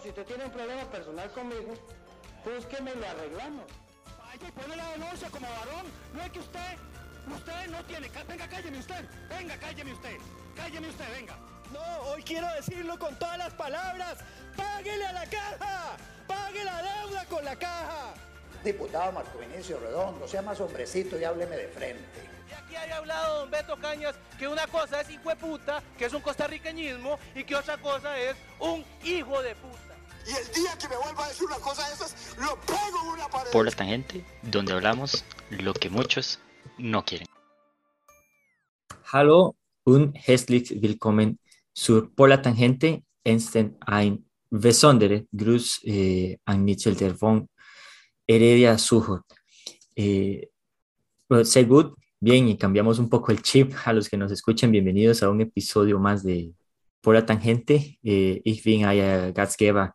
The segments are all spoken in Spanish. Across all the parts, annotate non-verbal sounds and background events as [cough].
si usted tiene un problema personal conmigo, búsqueme y lo arreglamos. Vaya y pone la denuncia como varón. No es que usted, usted no tiene. Venga, cálleme usted. Venga, cálleme usted. Cálleme usted, venga. No, hoy quiero decirlo con todas las palabras. ¡Páguele a la caja! ¡Pague la deuda con la caja! Diputado Marco Vinicio Redondo, sea más hombrecito y hábleme de frente. Y aquí había hablado don Beto Cañas que una cosa es hijo de puta, que es un costarriqueñismo, y que otra cosa es un hijo de puta. Y el día que me vuelva a decir una cosa de esas, lo pego en una pared. Por la tangente, donde hablamos lo que muchos no quieren. Hallo und herzlich willkommen zur Por la Tangente. Einstein ein besondere Gruß eh, an Mitchell der von Heredia Sujo. Eh, well, say good. Bien, y cambiamos un poco el chip a los que nos escuchan. Bienvenidos a un episodio más de Por la Tangente. Eh, ich bin euer Gastgeber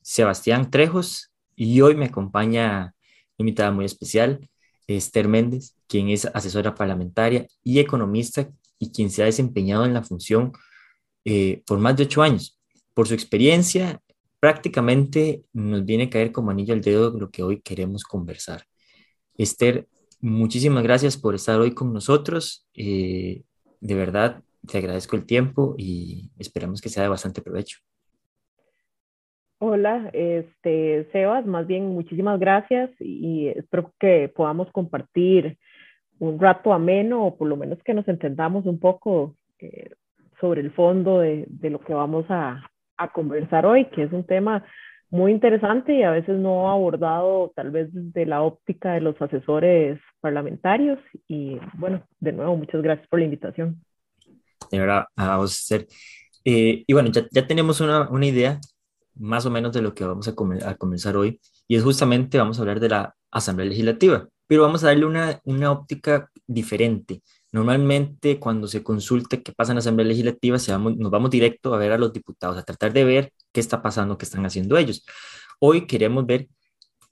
Sebastián Trejos y hoy me acompaña invitada muy especial, Esther Méndez, quien es asesora parlamentaria y economista y quien se ha desempeñado en la función eh, por más de ocho años. Por su experiencia, prácticamente nos viene a caer como anillo al dedo lo que hoy queremos conversar. Esther, muchísimas gracias por estar hoy con nosotros. Eh, de verdad, te agradezco el tiempo y esperamos que sea de bastante provecho. Hola, este, Sebas, más bien muchísimas gracias y espero que podamos compartir un rato ameno o por lo menos que nos entendamos un poco eh, sobre el fondo de, lo que vamos a, conversar hoy, que es un tema muy interesante y a veces no abordado tal vez desde la óptica de los asesores parlamentarios. Y bueno, de nuevo, muchas gracias por la invitación. De verdad, a usted. Eh, y bueno, ya, ya tenemos una, una, idea más o menos de lo que vamos a, a comenzar hoy, y es justamente, vamos a hablar de la Asamblea Legislativa, pero vamos a darle una, una óptica diferente. Normalmente cuando se consulta qué pasa en la Asamblea Legislativa, se vamos, nos vamos directo a ver a los diputados, a tratar de ver qué está pasando, qué están haciendo ellos. Hoy queremos ver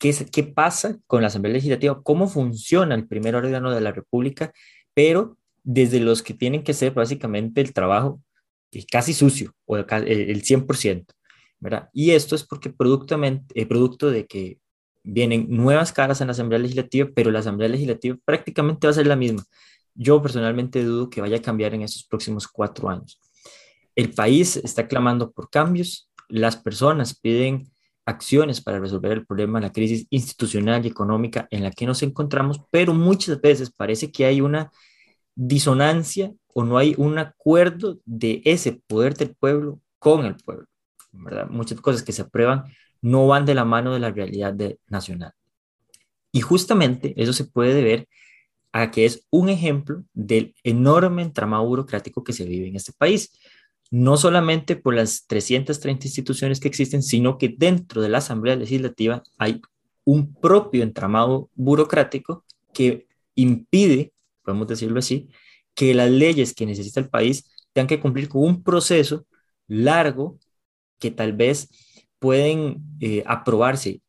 qué, qué pasa con la Asamblea Legislativa, cómo funciona el primer órgano de la República, pero desde los que tienen que hacer básicamente el trabajo casi sucio o el 100%. ¿verdad? Y esto es porque eh, producto de que vienen nuevas caras en la Asamblea Legislativa, pero la Asamblea Legislativa prácticamente va a ser la misma. Yo personalmente dudo que vaya a cambiar en estos próximos cuatro años. El país está clamando por cambios, las personas piden acciones para resolver el problema de la crisis institucional y económica en la que nos encontramos, pero muchas veces parece que hay una disonancia o no hay un acuerdo de ese poder del pueblo con el pueblo. Muchas cosas que se aprueban no van de la mano de la realidad nacional. Y justamente eso se puede ver a que es un ejemplo del enorme entramado burocrático que se vive en este país. No solamente por las 330 instituciones que existen, sino que dentro de la Asamblea Legislativa hay un propio entramado burocrático que impide, podemos decirlo así, que las leyes que necesita el país tengan que cumplir con un proceso largo que tal vez pueden eh, aprobarse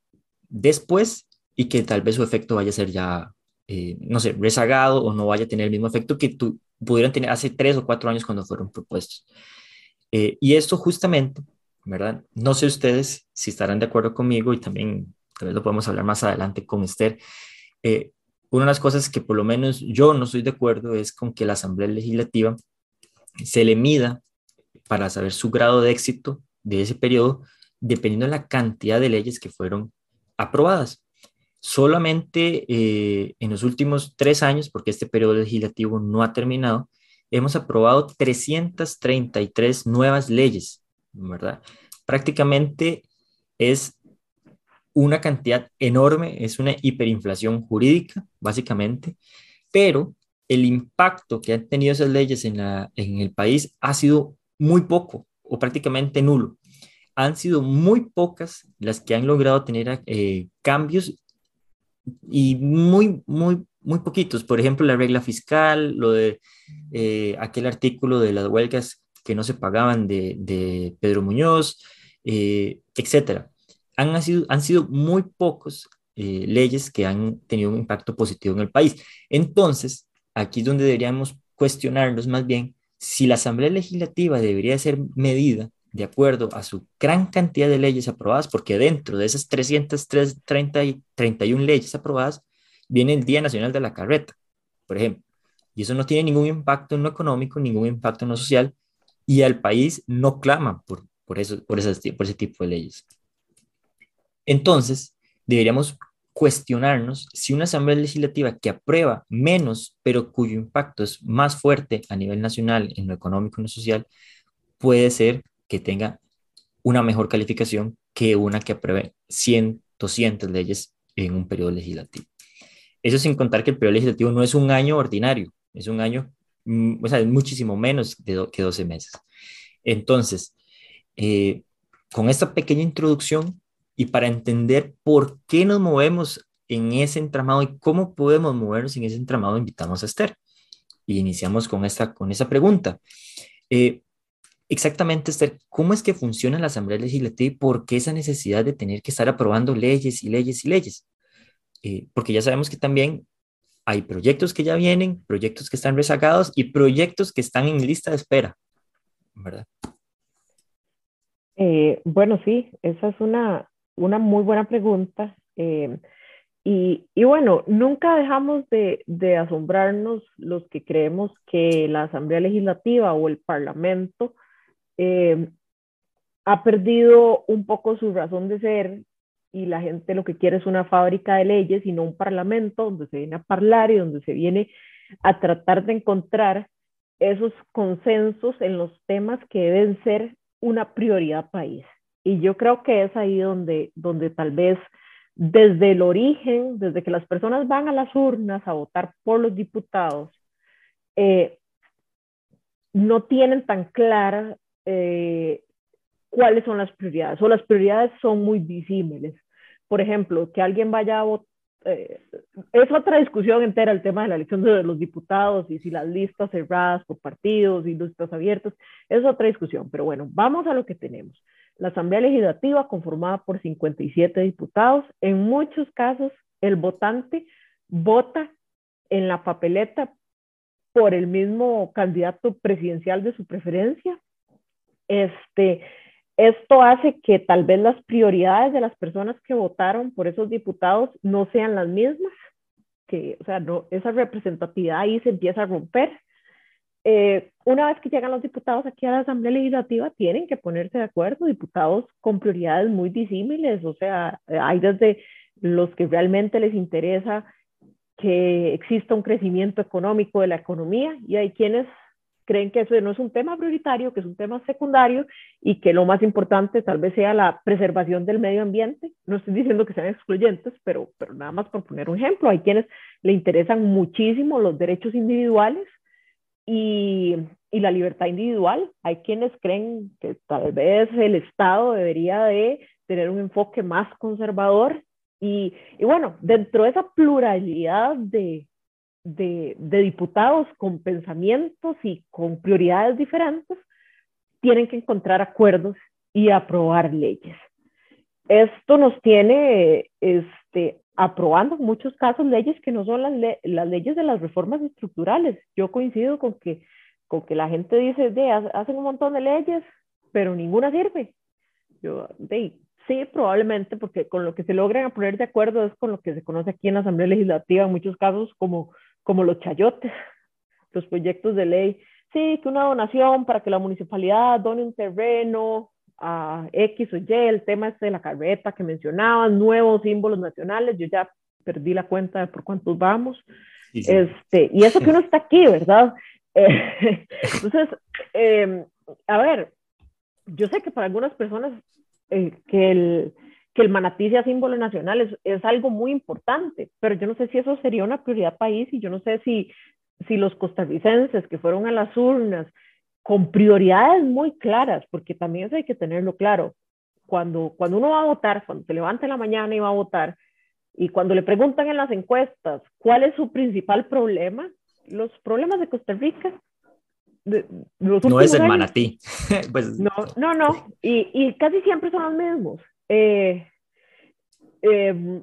después y que tal vez su efecto vaya a ser ya, eh, no sé, rezagado o no vaya a tener el mismo efecto que tu, pudieran tener hace tres o cuatro años cuando fueron propuestos. Eh, y esto justamente, ¿verdad? No sé ustedes si estarán de acuerdo conmigo y también tal vez lo podemos hablar más adelante con Esther. una de las cosas que por lo menos yo no estoy de acuerdo es con que la Asamblea Legislativa se le mida para saber su grado de éxito de ese periodo, dependiendo de la cantidad de leyes que fueron aprobadas. Solamente eh, en los últimos tres años, porque este periodo legislativo no ha terminado, hemos aprobado 333 nuevas leyes, ¿verdad? Prácticamente es una cantidad enorme, es una hiperinflación jurídica, básicamente, pero el impacto que han tenido esas leyes en, la, en el país ha sido muy poco o prácticamente nulo. Han sido muy pocas las que han logrado tener eh, cambios y muy, muy, muy poquitos. Por ejemplo, la regla fiscal, lo de eh, aquel artículo de las huelgas que no se pagaban de, de Pedro Muñoz, eh, etcétera. Han sido, han sido muy pocos leyes que han tenido un impacto positivo en el país. Entonces, aquí es donde deberíamos cuestionarnos más bien si la Asamblea Legislativa debería ser medida de acuerdo a su gran cantidad de leyes aprobadas, porque dentro de esas 331 leyes aprobadas viene el Día Nacional de la Carreta, por ejemplo, y eso no tiene ningún impacto en lo económico, ningún impacto en social, y al país no clama por, por, eso, por, esas, por ese tipo de leyes. Entonces, deberíamos cuestionarnos si una asamblea legislativa que aprueba menos, pero cuyo impacto es más fuerte a nivel nacional en lo económico y lo social, puede ser que tenga una mejor calificación que una que apruebe 100, 200 leyes en un periodo legislativo. Eso sin contar que el periodo legislativo no es un año ordinario, es un año, mm, o sea, es muchísimo menos que 12 meses. Entonces, eh, con esta pequeña introducción y para entender por qué nos movemos en ese entramado y cómo podemos movernos en ese entramado, invitamos a Esther. Y iniciamos con esta, con esa pregunta. Eh, exactamente, Esther, ¿cómo es que funciona la Asamblea Legislativa y por qué esa necesidad de tener que estar aprobando leyes y leyes y leyes? Eh, porque ya sabemos que también hay proyectos que ya vienen, proyectos que están rezagados y proyectos que están en lista de espera, ¿verdad? Eh, bueno, sí, esa es una, una muy buena pregunta. Eh, y, y, bueno, nunca dejamos de, de, asombrarnos los que creemos que la Asamblea Legislativa o el Parlamento eh, ha perdido un poco su razón de ser y la gente lo que quiere es una fábrica de leyes y no un parlamento donde se viene a hablar y donde se viene a tratar de encontrar esos consensos en los temas que deben ser una prioridad país. Y yo creo que es ahí donde, donde tal vez desde el origen, desde que las personas van a las urnas a votar por los diputados, eh, no tienen tan clara eh, cuáles son las prioridades, o las prioridades son muy disímiles. Por ejemplo, que alguien vaya a votar, eh, es otra discusión entera el tema de la elección de los diputados y si las listas cerradas por partidos y listas abiertas, es otra discusión. Pero bueno, vamos a lo que tenemos. La Asamblea Legislativa, conformada por 57 diputados, en muchos casos el votante vota en la papeleta por el mismo candidato presidencial de su preferencia. Este, esto hace que tal vez las prioridades de las personas que votaron por esos diputados no sean las mismas, que, o sea, no, esa representatividad ahí se empieza a romper. Eh, una vez que llegan los diputados aquí a la Asamblea Legislativa, tienen que ponerse de acuerdo, diputados con prioridades muy disímiles, o sea, hay desde los que realmente les interesa que exista un crecimiento económico de la economía y hay quienes creen que eso no es un tema prioritario, que es un tema secundario y que lo más importante tal vez sea la preservación del medio ambiente. No estoy diciendo que sean excluyentes, pero, pero nada más por poner un ejemplo, hay quienes le interesan muchísimo los derechos individuales y, y, la libertad individual. Hay quienes creen que tal vez el Estado debería de tener un enfoque más conservador. Y, y bueno, dentro de esa pluralidad de, de, diputados con pensamientos y con prioridades diferentes, tienen que encontrar acuerdos y aprobar leyes. Esto nos tiene este, aprobando en muchos casos leyes que no son las, las leyes de las reformas estructurales. Yo coincido con que, con que la gente dice, de, hacen un montón de leyes, pero ninguna sirve. Yo, sí, probablemente, porque con lo que se logran poner de acuerdo es con lo que se conoce aquí en la Asamblea Legislativa, en muchos casos como, como los chayotes, los proyectos de ley. Sí, que una donación para que la municipalidad done un terreno a X o Y, el tema este de la carreta que mencionaban, nuevos símbolos nacionales, yo ya perdí la cuenta de por cuántos vamos. Este, y eso que uno está aquí, ¿verdad? [laughs] Eh, entonces, eh, a ver, yo sé que para algunas personas eh, que, el, que el manatí sea símbolo nacional es, es, algo muy importante, pero yo no sé si eso sería una prioridad país y yo no sé si, si los costarricenses que fueron a las urnas con prioridades muy claras, porque también eso hay que tenerlo claro. Cuando, cuando uno va a votar, cuando se levanta en la mañana y va a votar, y cuando le preguntan en las encuestas cuál es su principal problema, los problemas de Costa Rica. De, no es el manatí. [laughs] pues, no, no, no. Y, y, casi siempre son los mismos. Eh, eh,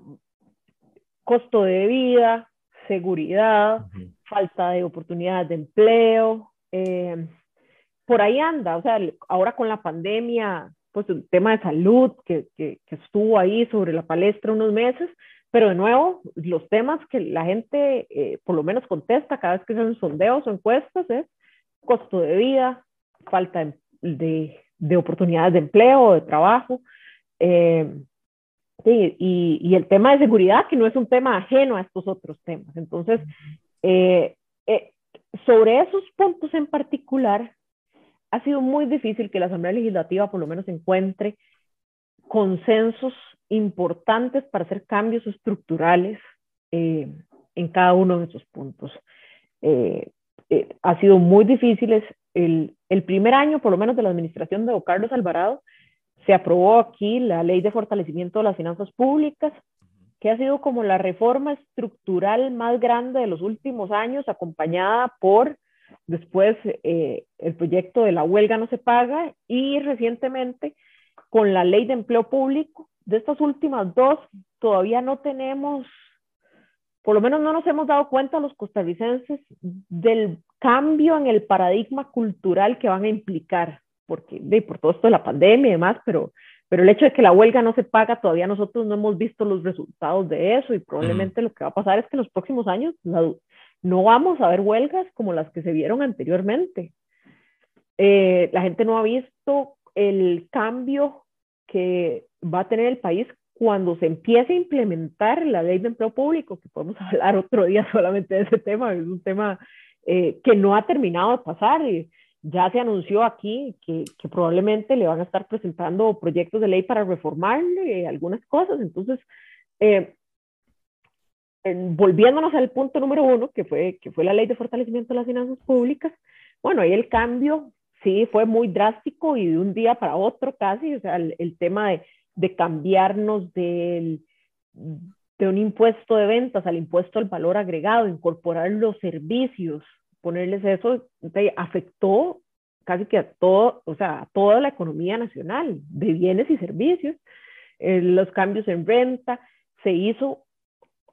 costo de vida, seguridad, uh -huh. falta de oportunidades de empleo, eh, por ahí anda, o sea, ahora con la pandemia, pues el tema de salud que, que, que estuvo ahí sobre la palestra unos meses, pero de nuevo, los temas que la gente eh, por lo menos contesta cada vez que son sondeos o encuestas es costo de vida, falta de, de oportunidades de empleo, o de trabajo, eh, y, y, el tema de seguridad, que no es un tema ajeno a estos otros temas. Entonces, eh, eh, sobre esos puntos en particular, ha sido muy difícil que la Asamblea Legislativa por lo menos encuentre consensos importantes para hacer cambios estructurales eh, en cada uno de esos puntos. Eh, eh, ha sido muy difícil. El, el, primer año, por lo menos, de la administración de Carlos Alvarado, se aprobó aquí la ley de fortalecimiento de las finanzas públicas, que ha sido como la reforma estructural más grande de los últimos años, acompañada por después eh, el proyecto de la huelga no se paga y recientemente con la ley de empleo público. De estas últimas dos, todavía no tenemos, por lo menos no nos hemos dado cuenta los costarricenses del cambio en el paradigma cultural que van a implicar, porque de, por todo esto de la pandemia y demás, pero, pero el hecho de que la huelga no se paga, todavía nosotros no hemos visto los resultados de eso y probablemente lo que va a pasar es que en los próximos años la, no vamos a ver huelgas como las que se vieron anteriormente. Eh, la gente no ha visto el cambio que va a tener el país cuando se empiece a implementar la ley de empleo público, que podemos [laughs] hablar otro día solamente de ese tema, es un tema eh, que no ha terminado de pasar. Y ya se anunció aquí que, probablemente le van a estar presentando proyectos de ley para reformarle algunas cosas. Entonces, eh, volviéndonos al punto número uno, que fue, que fue la ley de fortalecimiento de las finanzas públicas, bueno, ahí el cambio sí fue muy drástico y de un día para otro casi, o sea, el, el tema de, de cambiarnos del, de un impuesto de ventas al impuesto al valor agregado, incorporar los servicios, ponerles eso, afectó casi que a todo, o sea, a toda la economía nacional de bienes y servicios. Eh, los cambios en renta, se hizo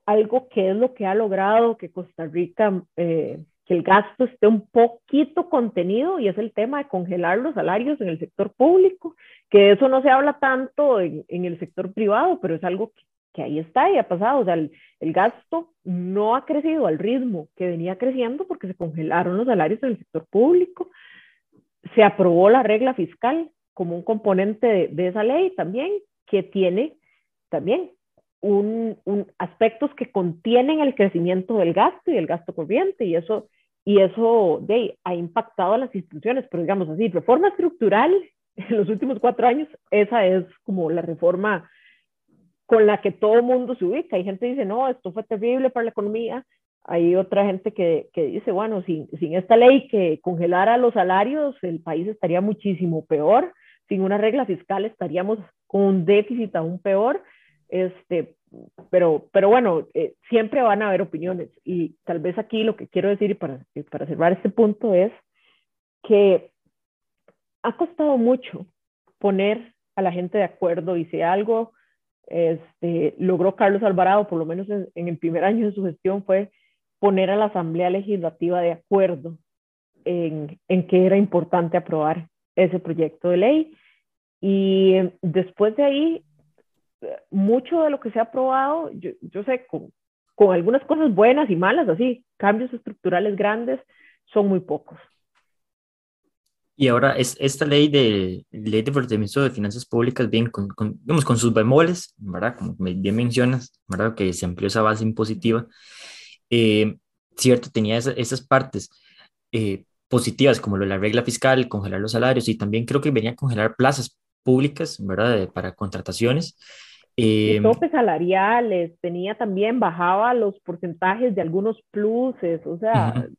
algo que es lo que ha logrado que Costa Rica, eh, que el gasto esté un poquito contenido y es el tema de congelar los salarios en el sector público, que eso no se habla tanto en, en el sector privado, pero es algo que, que, ahí está y ha pasado. O sea, el, el gasto no ha crecido al ritmo que venía creciendo porque se congelaron los salarios en el sector público. Se aprobó la regla fiscal como un componente de, de esa ley también, que tiene también un, un, aspectos que contienen el crecimiento del gasto y el gasto corriente y eso, y eso de, ha impactado a las instituciones, pero digamos así, reforma estructural [laughs] en los últimos cuatro años, esa es como la reforma con la que todo mundo se ubica. Hay gente que dice, no, esto fue terrible para la economía. Hay otra gente que, que dice, bueno, sin, sin esta ley que congelara los salarios, el país estaría muchísimo peor. Sin una regla fiscal estaríamos con un déficit aún peor. Este, pero, pero bueno, eh, siempre van a haber opiniones y tal vez aquí lo que quiero decir para, para cerrar este punto es que ha costado mucho poner a la gente de acuerdo y si algo este, logró Carlos Alvarado, por lo menos en, el primer año de su gestión, fue poner a la Asamblea Legislativa de acuerdo en, que era importante aprobar ese proyecto de ley. Y después de ahí mucho de lo que se ha aprobado, yo, sé, con, algunas cosas buenas y malas, así, cambios estructurales grandes, son muy pocos. Y ahora, es, esta ley de ley de fortalecimiento de finanzas públicas, bien, con, con, digamos, con sus bemoles, ¿verdad? Como bien mencionas, ¿verdad? Que se amplió esa base impositiva. Eh, cierto, tenía esa, esas partes eh, positivas, como lo de la regla fiscal, congelar los salarios, y también creo que venía a congelar plazas públicas, ¿verdad? De, para contrataciones. Eh, topes salariales, tenía también, bajaba los porcentajes de algunos pluses, o sea, uh -huh.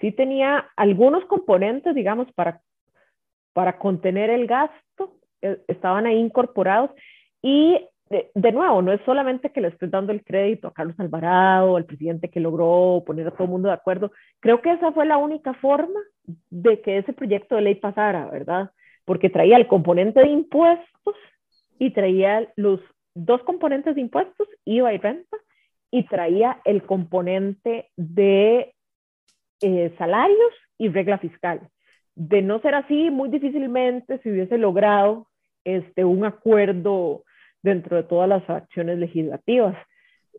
sí tenía algunos componentes, digamos, para, para contener el gasto, eh, estaban ahí incorporados y de, de, nuevo, no es solamente que le estoy dando el crédito a Carlos Alvarado, al presidente que logró poner a todo el mundo de acuerdo, creo que esa fue la única forma de que ese proyecto de ley pasara, ¿verdad? Porque traía el componente de impuestos y traía los dos componentes de impuestos, IVA y renta, y traía el componente de eh, salarios y regla fiscal. De no ser así, muy difícilmente se hubiese logrado este, un acuerdo dentro de todas las acciones legislativas.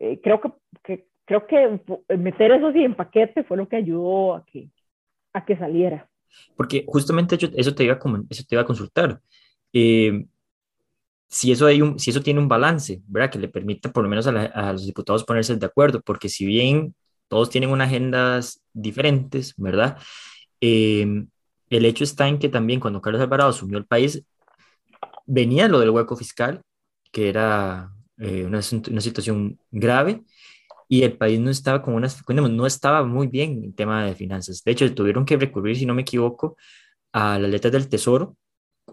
Eh, creo, que, que, creo que meter eso así en paquete fue lo que ayudó a que, a que saliera. Porque justamente eso te iba a, eso te iba a consultar. Eh, si eso, hay un, si eso tiene un balance, ¿verdad? Que le permita por lo menos a, a, los diputados ponerse de acuerdo, porque si bien todos tienen unas agendas diferentes, ¿verdad? Eh, el hecho está en que también cuando Carlos Alvarado asumió el país, venía lo del hueco fiscal, que era eh, una, una, situación grave, y el país no estaba con unas, no estaba muy bien en tema de finanzas. De hecho, tuvieron que recurrir, si no me equivoco, a las letras del Tesoro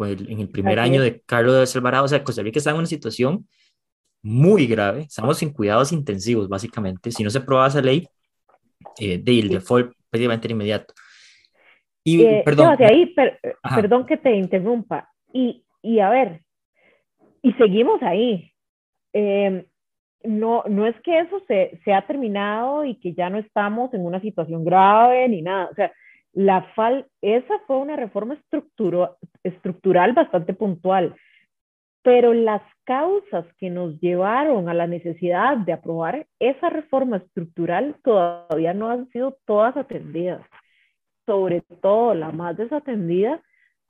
en el primer año de Carlos Alvarado. O sea, Costa Rica estaba en una situación muy grave, estamos en cuidados intensivos, básicamente. Si no se aprobaba esa ley, eh, de el default prácticamente inmediato. Y, eh, perdón, ahí, per, perdón que te interrumpa. Y, y, a ver, y seguimos ahí. Eh, no, no es que eso se, se, ha terminado y que ya no estamos en una situación grave ni nada. O sea, la fal esa fue una reforma estructuro, estructural bastante puntual, pero las causas que nos llevaron a la necesidad de aprobar esa reforma estructural todavía no han sido todas atendidas. Sobre todo la más desatendida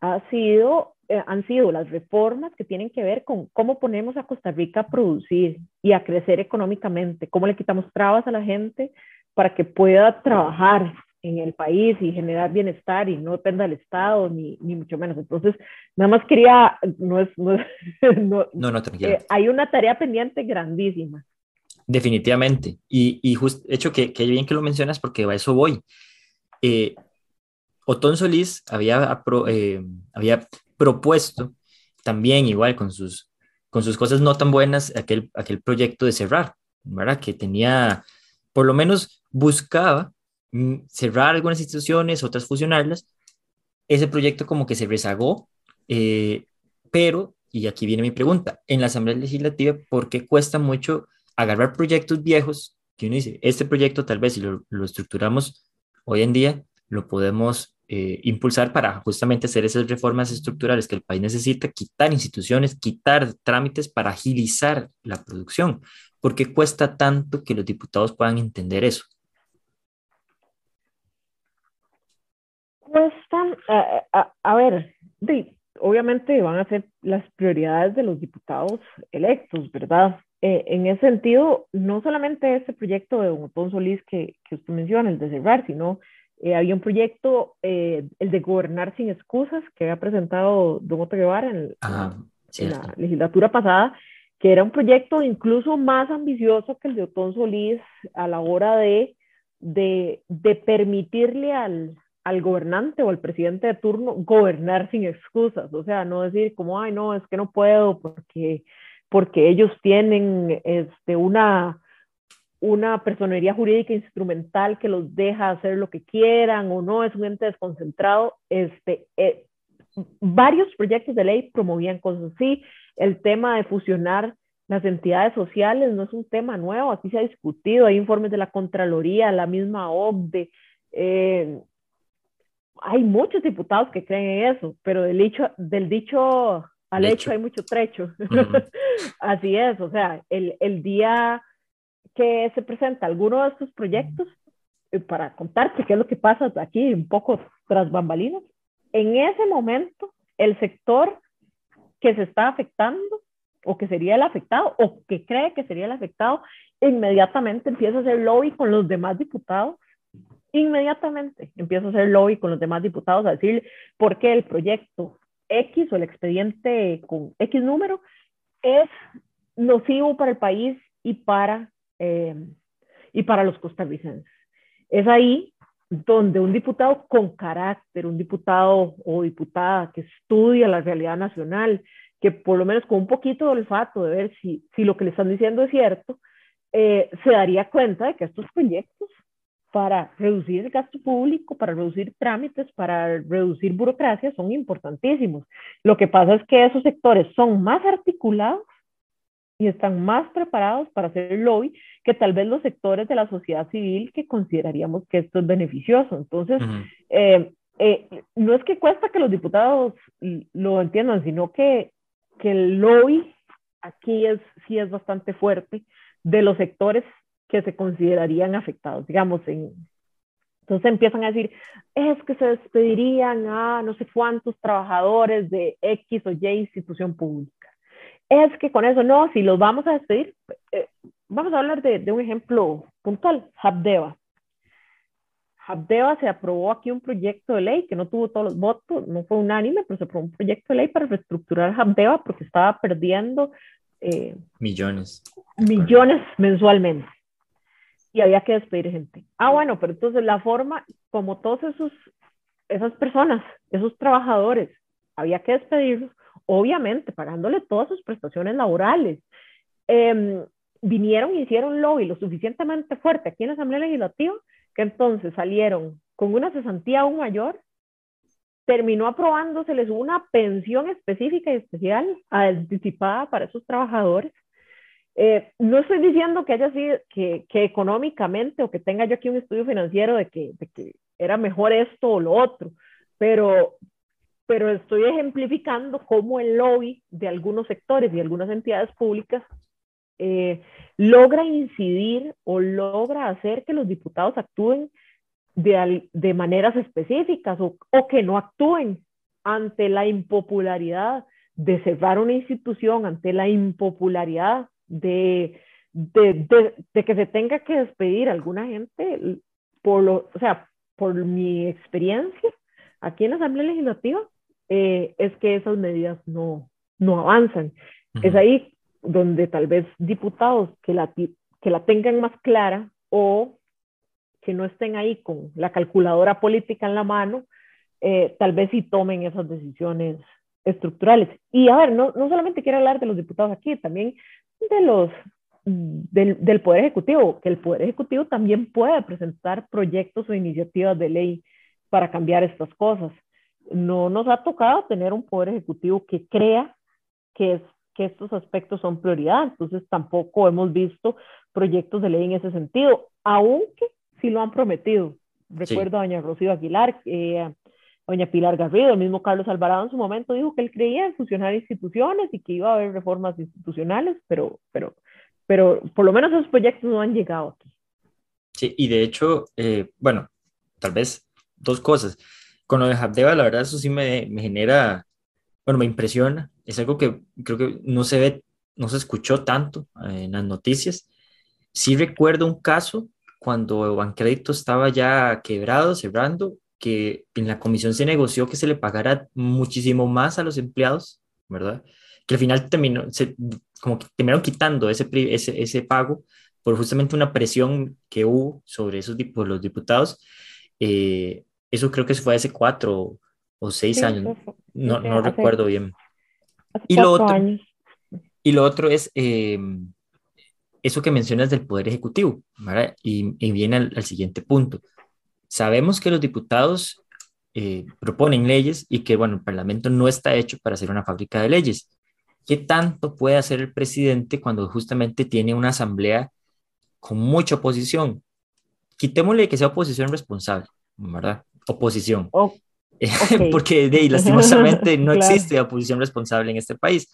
ha sido, eh, han sido las reformas que tienen que ver con cómo ponemos a Costa Rica a producir y a crecer económicamente, cómo le quitamos trabas a la gente para que pueda trabajar en el país y generar bienestar y no dependa del Estado, ni, ni mucho menos. Entonces, nada más quería, no es, no, [laughs] no, no, no eh, hay una tarea pendiente grandísima. Definitivamente. Y, y justo, hecho que, que bien que lo mencionas porque a eso voy. Eh, Otón Solís había, eh, había propuesto también, igual con sus, con sus cosas no tan buenas, aquel, aquel proyecto de cerrar, ¿verdad? Que tenía, por lo menos buscaba mm, cerrar algunas instituciones, otras fusionarlas. Ese proyecto como que se rezagó, eh, pero, y aquí viene mi pregunta, en la Asamblea Legislativa, ¿por qué cuesta mucho agarrar proyectos viejos que uno dice, este proyecto tal vez si lo, lo estructuramos hoy en día, lo podemos eh, impulsar para justamente hacer esas reformas estructurales que el país necesita, quitar instituciones, quitar trámites para agilizar la producción. ¿Por qué cuesta tanto que los diputados puedan entender eso? Cuesta, a, a, ver, obviamente van a ser las prioridades de los diputados electos, ¿verdad? Eh, en ese sentido, no solamente ese proyecto de Don Otón Solís que, que usted menciona, el de cerrar, sino eh, había un proyecto, eh, el de gobernar sin excusas, que había presentado Don Otto Guevara en, en, la legislatura pasada, que era un proyecto incluso más ambicioso que el de Otón Solís a la hora de, de, de permitirle al, al gobernante o al presidente de turno gobernar sin excusas, o sea, no decir como, ay, no, es que no puedo porque, porque ellos tienen este, una, una personería jurídica instrumental que los deja hacer lo que quieran o no, es un ente desconcentrado. Este, eh, varios proyectos de ley promovían cosas así. El tema de fusionar las entidades sociales no es un tema nuevo, aquí se ha discutido, hay informes de la Contraloría, la misma OCDE. Eh, hay muchos diputados que creen en eso, pero del dicho, del dicho al hecho, hay mucho trecho. [laughs] Así es, o sea, el, el día que se presenta alguno de estos proyectos, eh, para contarte qué es lo que pasa aquí un poco tras bambalinas, en ese momento el sector que se está afectando o que sería el afectado o que cree que sería el afectado, inmediatamente empieza a hacer lobby con los demás diputados, inmediatamente empieza a hacer lobby con los demás diputados a decir por qué el proyecto X o el expediente con X número es nocivo para el país y para eh, y para los costarricenses. Es ahí donde un diputado con carácter, un diputado o diputada que estudia la realidad nacional, que por lo menos con un poquito de olfato de ver si, si lo que le están diciendo es cierto, eh, se daría cuenta de que estos proyectos para reducir el gasto público, para reducir trámites, para reducir burocracia son importantísimos. Lo que pasa es que esos sectores son más articulados y están más preparados para hacer el lobby que tal vez los sectores de la sociedad civil que consideraríamos que esto es beneficioso. Entonces, eh, eh, no es que cuesta que los diputados lo entiendan, sino que, que el lobby aquí es, sí es bastante fuerte de los sectores que se considerarían afectados. Digamos, en, entonces empiezan a decir, es que se despedirían a no sé cuántos trabajadores de X o Y institución pública. Es que con eso no, si los vamos a despedir, eh, vamos a hablar de, de, un ejemplo puntual, Habdeba. Habdeba se aprobó aquí un proyecto de ley que no tuvo todos los votos, no fue unánime, pero se aprobó un proyecto de ley para reestructurar Habdeba porque estaba perdiendo eh, millones. Millones mensualmente y había que despedir gente. Ah, bueno, pero entonces la forma, como todos esos, esas personas, esos trabajadores, había que despedirlos, obviamente pagándole todas sus prestaciones laborales. Eh, vinieron y hicieron lobby lo suficientemente fuerte aquí en la Asamblea Legislativa que entonces salieron con una cesantía aún mayor, terminó aprobándoseles una pensión específica y especial anticipada para esos trabajadores eh, no estoy diciendo que haya sido, que, que, económicamente o que tenga yo aquí un estudio financiero de que, de que era mejor esto o lo otro, pero, pero estoy ejemplificando cómo el lobby de algunos sectores y algunas entidades públicas eh, logra incidir o logra hacer que los diputados actúen de, de maneras específicas o, que no actúen ante la impopularidad de cerrar una institución, ante la impopularidad de, de, de, que se tenga que despedir a alguna gente, por lo, o sea, por mi experiencia aquí en la Asamblea Legislativa, eh, es que esas medidas no, no avanzan. Es ahí donde tal vez diputados que la, que la tengan más clara o que no estén ahí con la calculadora política en la mano, eh, tal vez sí tomen esas decisiones estructurales. Y a ver, no, no solamente quiero hablar de los diputados aquí, también de los, del, del, Poder Ejecutivo, que el Poder Ejecutivo también puede presentar proyectos o iniciativas de ley para cambiar estas cosas. No nos ha tocado tener un Poder Ejecutivo que crea que, es, que estos aspectos son prioridad, entonces tampoco hemos visto proyectos de ley en ese sentido, aunque sí lo han prometido. Recuerdo a doña Rocío Aguilar, eh, doña Pilar Garrido, el mismo Carlos Alvarado en su momento dijo que él creía en fusionar instituciones y que iba a haber reformas institucionales, pero, pero, pero por lo menos esos proyectos no han llegado aquí. Sí, y de hecho, eh, bueno, tal vez dos cosas. Con lo de Habdeba, la verdad, eso sí me, me genera, bueno, me impresiona. Es algo que creo que no se ve, no se escuchó tanto eh, en las noticias. Sí recuerdo un caso cuando Bancrédito estaba ya quebrado, cerrando, que en la comisión se negoció que se le pagara muchísimo más a los empleados, ¿verdad? Que al final terminó, se, terminaron quitando ese, ese, ese pago por justamente una presión que hubo sobre esos los diputados. Eh, eso creo que fue hace cuatro o seis años, no, no recuerdo bien. Y lo, otro, y lo otro es eh, eso que mencionas del Poder Ejecutivo, ¿verdad? Y, y viene al, al, siguiente punto. Sabemos que los diputados eh, proponen leyes y que, bueno, el Parlamento no está hecho para hacer una fábrica de leyes. ¿Qué tanto puede hacer el presidente cuando justamente tiene una asamblea con mucha oposición? Quitémosle que sea oposición responsable, ¿verdad? Oposición. Oh, okay. [laughs] Porque de, lastimosamente [laughs] no claro. existe oposición responsable en este país.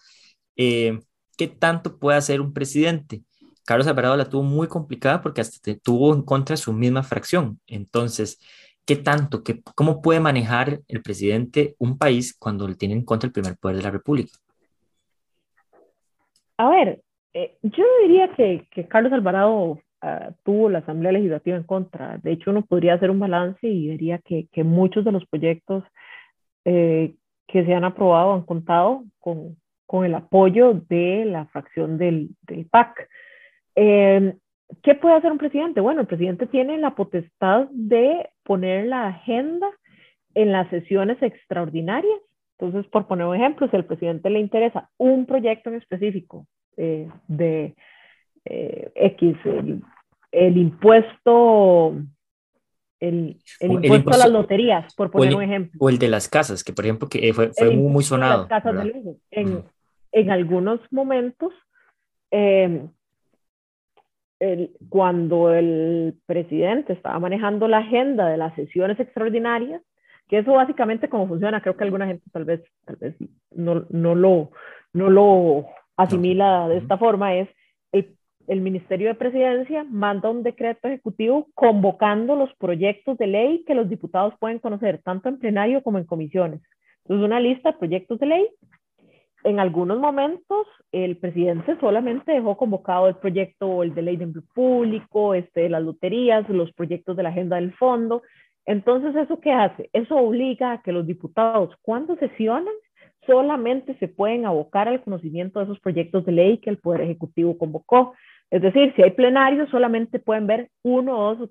Eh, ¿Qué tanto puede hacer un presidente? Carlos Alvarado la tuvo muy complicada porque hasta tuvo en contra su misma fracción. Entonces, ¿qué tanto, qué, cómo puede manejar el presidente un país cuando le tiene en contra el primer poder de la República? A ver, eh, yo diría que, que Carlos Alvarado uh, tuvo la Asamblea Legislativa en contra. De hecho, uno podría hacer un balance y diría que, que muchos de los proyectos eh, que se han aprobado han contado con, con el apoyo de la fracción del, del PAC. Eh, ¿Qué puede hacer un presidente? Bueno, el presidente tiene la potestad de poner la agenda en las sesiones extraordinarias. Entonces, por poner un ejemplo, si al presidente le interesa un proyecto en específico eh, de eh, X, el, el, impuesto, el, el, impuesto, impuesto, a las loterías, por poner el, un ejemplo. O el de las casas, que por ejemplo que fue, fue muy, sonado. Las casas de lujo. En, en algunos momentos, eh, el, cuando el presidente estaba manejando la agenda de las sesiones extraordinarias, que eso básicamente cómo funciona, creo que alguna gente tal vez, tal vez no, no, lo, no lo asimila de esta forma, es el, Ministerio de Presidencia manda un decreto ejecutivo convocando los proyectos de ley que los diputados pueden conocer, tanto en plenario como en comisiones. Entonces, una lista de proyectos de ley. En algunos momentos, el presidente solamente dejó convocado el proyecto, el de ley de empleo público, este, las loterías, los proyectos de la agenda del fondo. Entonces, ¿eso qué hace? Eso obliga a que los diputados, cuando sesionan, solamente se pueden abocar al conocimiento de esos proyectos de ley que el Poder Ejecutivo convocó. Es decir, si hay plenarios, solamente pueden ver uno, dos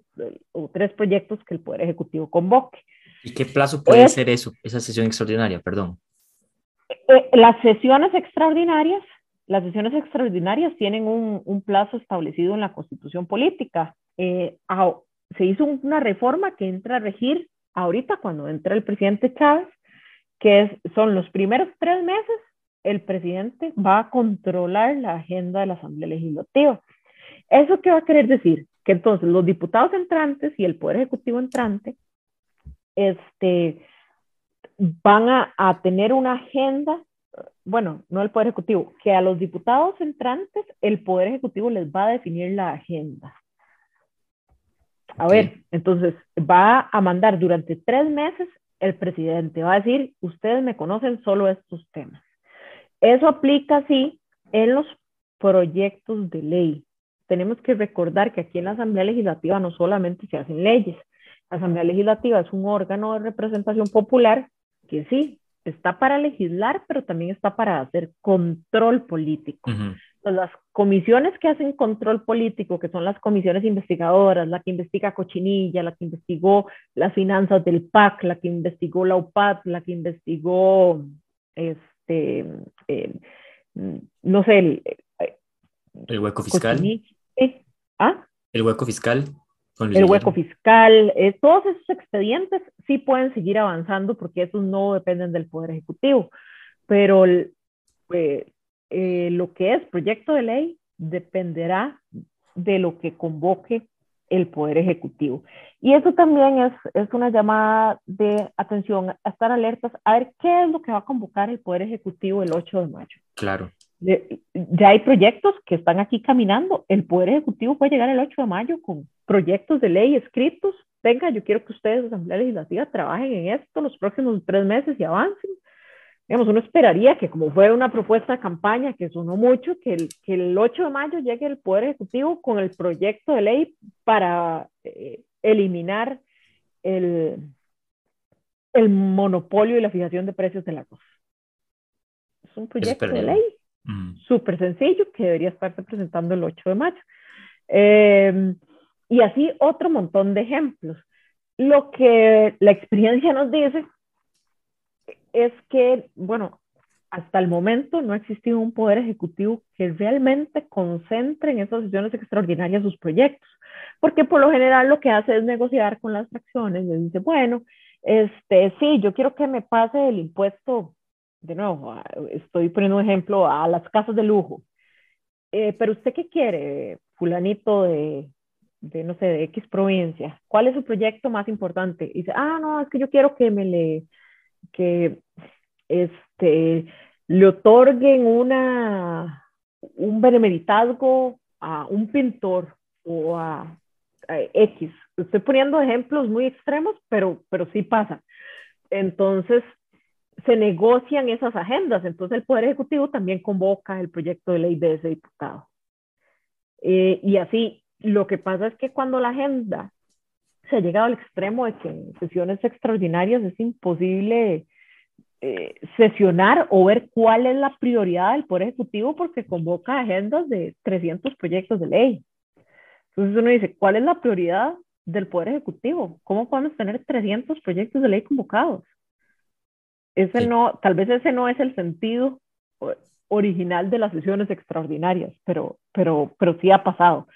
o, tres proyectos que el Poder Ejecutivo convoque. ¿Y qué plazo puede ser eso, esa sesión extraordinaria? Perdón. Eh, las sesiones extraordinarias, las sesiones extraordinarias tienen un, un plazo establecido en la Constitución Política. Eh, se hizo una reforma que entra a regir ahorita cuando entra el presidente Chávez, que es, son los primeros tres meses, el presidente va a controlar la agenda de la Asamblea Legislativa. ¿Eso qué va a querer decir? Que entonces los diputados entrantes y el Poder Ejecutivo entrante este, van a, a tener una agenda, bueno, no el Poder Ejecutivo, que a los diputados entrantes el Poder Ejecutivo les va a definir la agenda. A ver, entonces va a mandar durante tres meses el presidente, va a decir, ustedes me conocen solo estos temas. Eso aplica, sí, en los proyectos de ley. Tenemos que recordar que aquí en la Asamblea Legislativa no solamente se hacen leyes, la Asamblea Legislativa es un órgano de representación popular que sí, está para legislar, pero también está para hacer control político. las comisiones que hacen control político, que son las comisiones investigadoras, la que investiga Cochinilla, la que investigó las finanzas del PAC, la que investigó la UPAD, la que investigó, este, no sé, el, el hueco fiscal. ¿Ah? El hueco fiscal el hueco fiscal, eh, todos esos expedientes sí pueden seguir avanzando porque esos no dependen del Poder Ejecutivo, pero eh, eh, lo que es proyecto de ley dependerá de lo que convoque el Poder Ejecutivo. Y eso también es, es una llamada de atención, a estar alertas, a ver qué es lo que va a convocar el Poder Ejecutivo el 8 de mayo. Claro. Ya hay proyectos que están aquí caminando. El Poder Ejecutivo puede llegar el 8 de mayo con proyectos de ley escritos. Venga, yo quiero que ustedes, Asamblea Legislativa, trabajen en esto los próximos tres meses y avancen. Digamos, uno esperaría que como fuera una propuesta de campaña que sonó mucho, que el, que el 8 de mayo llegue el Poder Ejecutivo con el proyecto de ley para eh, eliminar el, el monopolio y la fijación de precios de la cosa. Es un proyecto de ley súper sencillo que debería estarse presentando el 8 de mayo. Eh, y así otro montón de ejemplos. Lo que la experiencia nos dice es que, bueno, hasta el momento no ha existido un poder ejecutivo que realmente concentre en esas sesiones extraordinarias sus proyectos, porque por lo general lo que hace es negociar con las fracciones, le dice, bueno, este, sí, yo quiero que me pase el impuesto, de nuevo, estoy poniendo un ejemplo, a las casas de lujo, eh, pero usted qué quiere, fulanito de de, no sé, de X provincia, ¿cuál es su proyecto más importante? Y dice, ah, no, es que yo quiero que me le, que, este, le otorguen una, un benemeritazgo a un pintor o a, X. Estoy poniendo ejemplos muy extremos, pero, pero sí pasa. Entonces, se negocian esas agendas. Entonces, el Poder Ejecutivo también convoca el proyecto de ley de ese diputado. Eh, y así, lo que pasa es que cuando la agenda se ha llegado al extremo de que en sesiones extraordinarias es imposible eh, sesionar o ver cuál es la prioridad del Poder Ejecutivo porque convoca agendas de 300 proyectos de ley. Entonces uno dice, ¿cuál es la prioridad del Poder Ejecutivo? ¿Cómo podemos tener 300 proyectos de ley convocados? Ese no, tal vez ese no es el sentido original de las sesiones extraordinarias, pero, pero, pero sí ha pasado.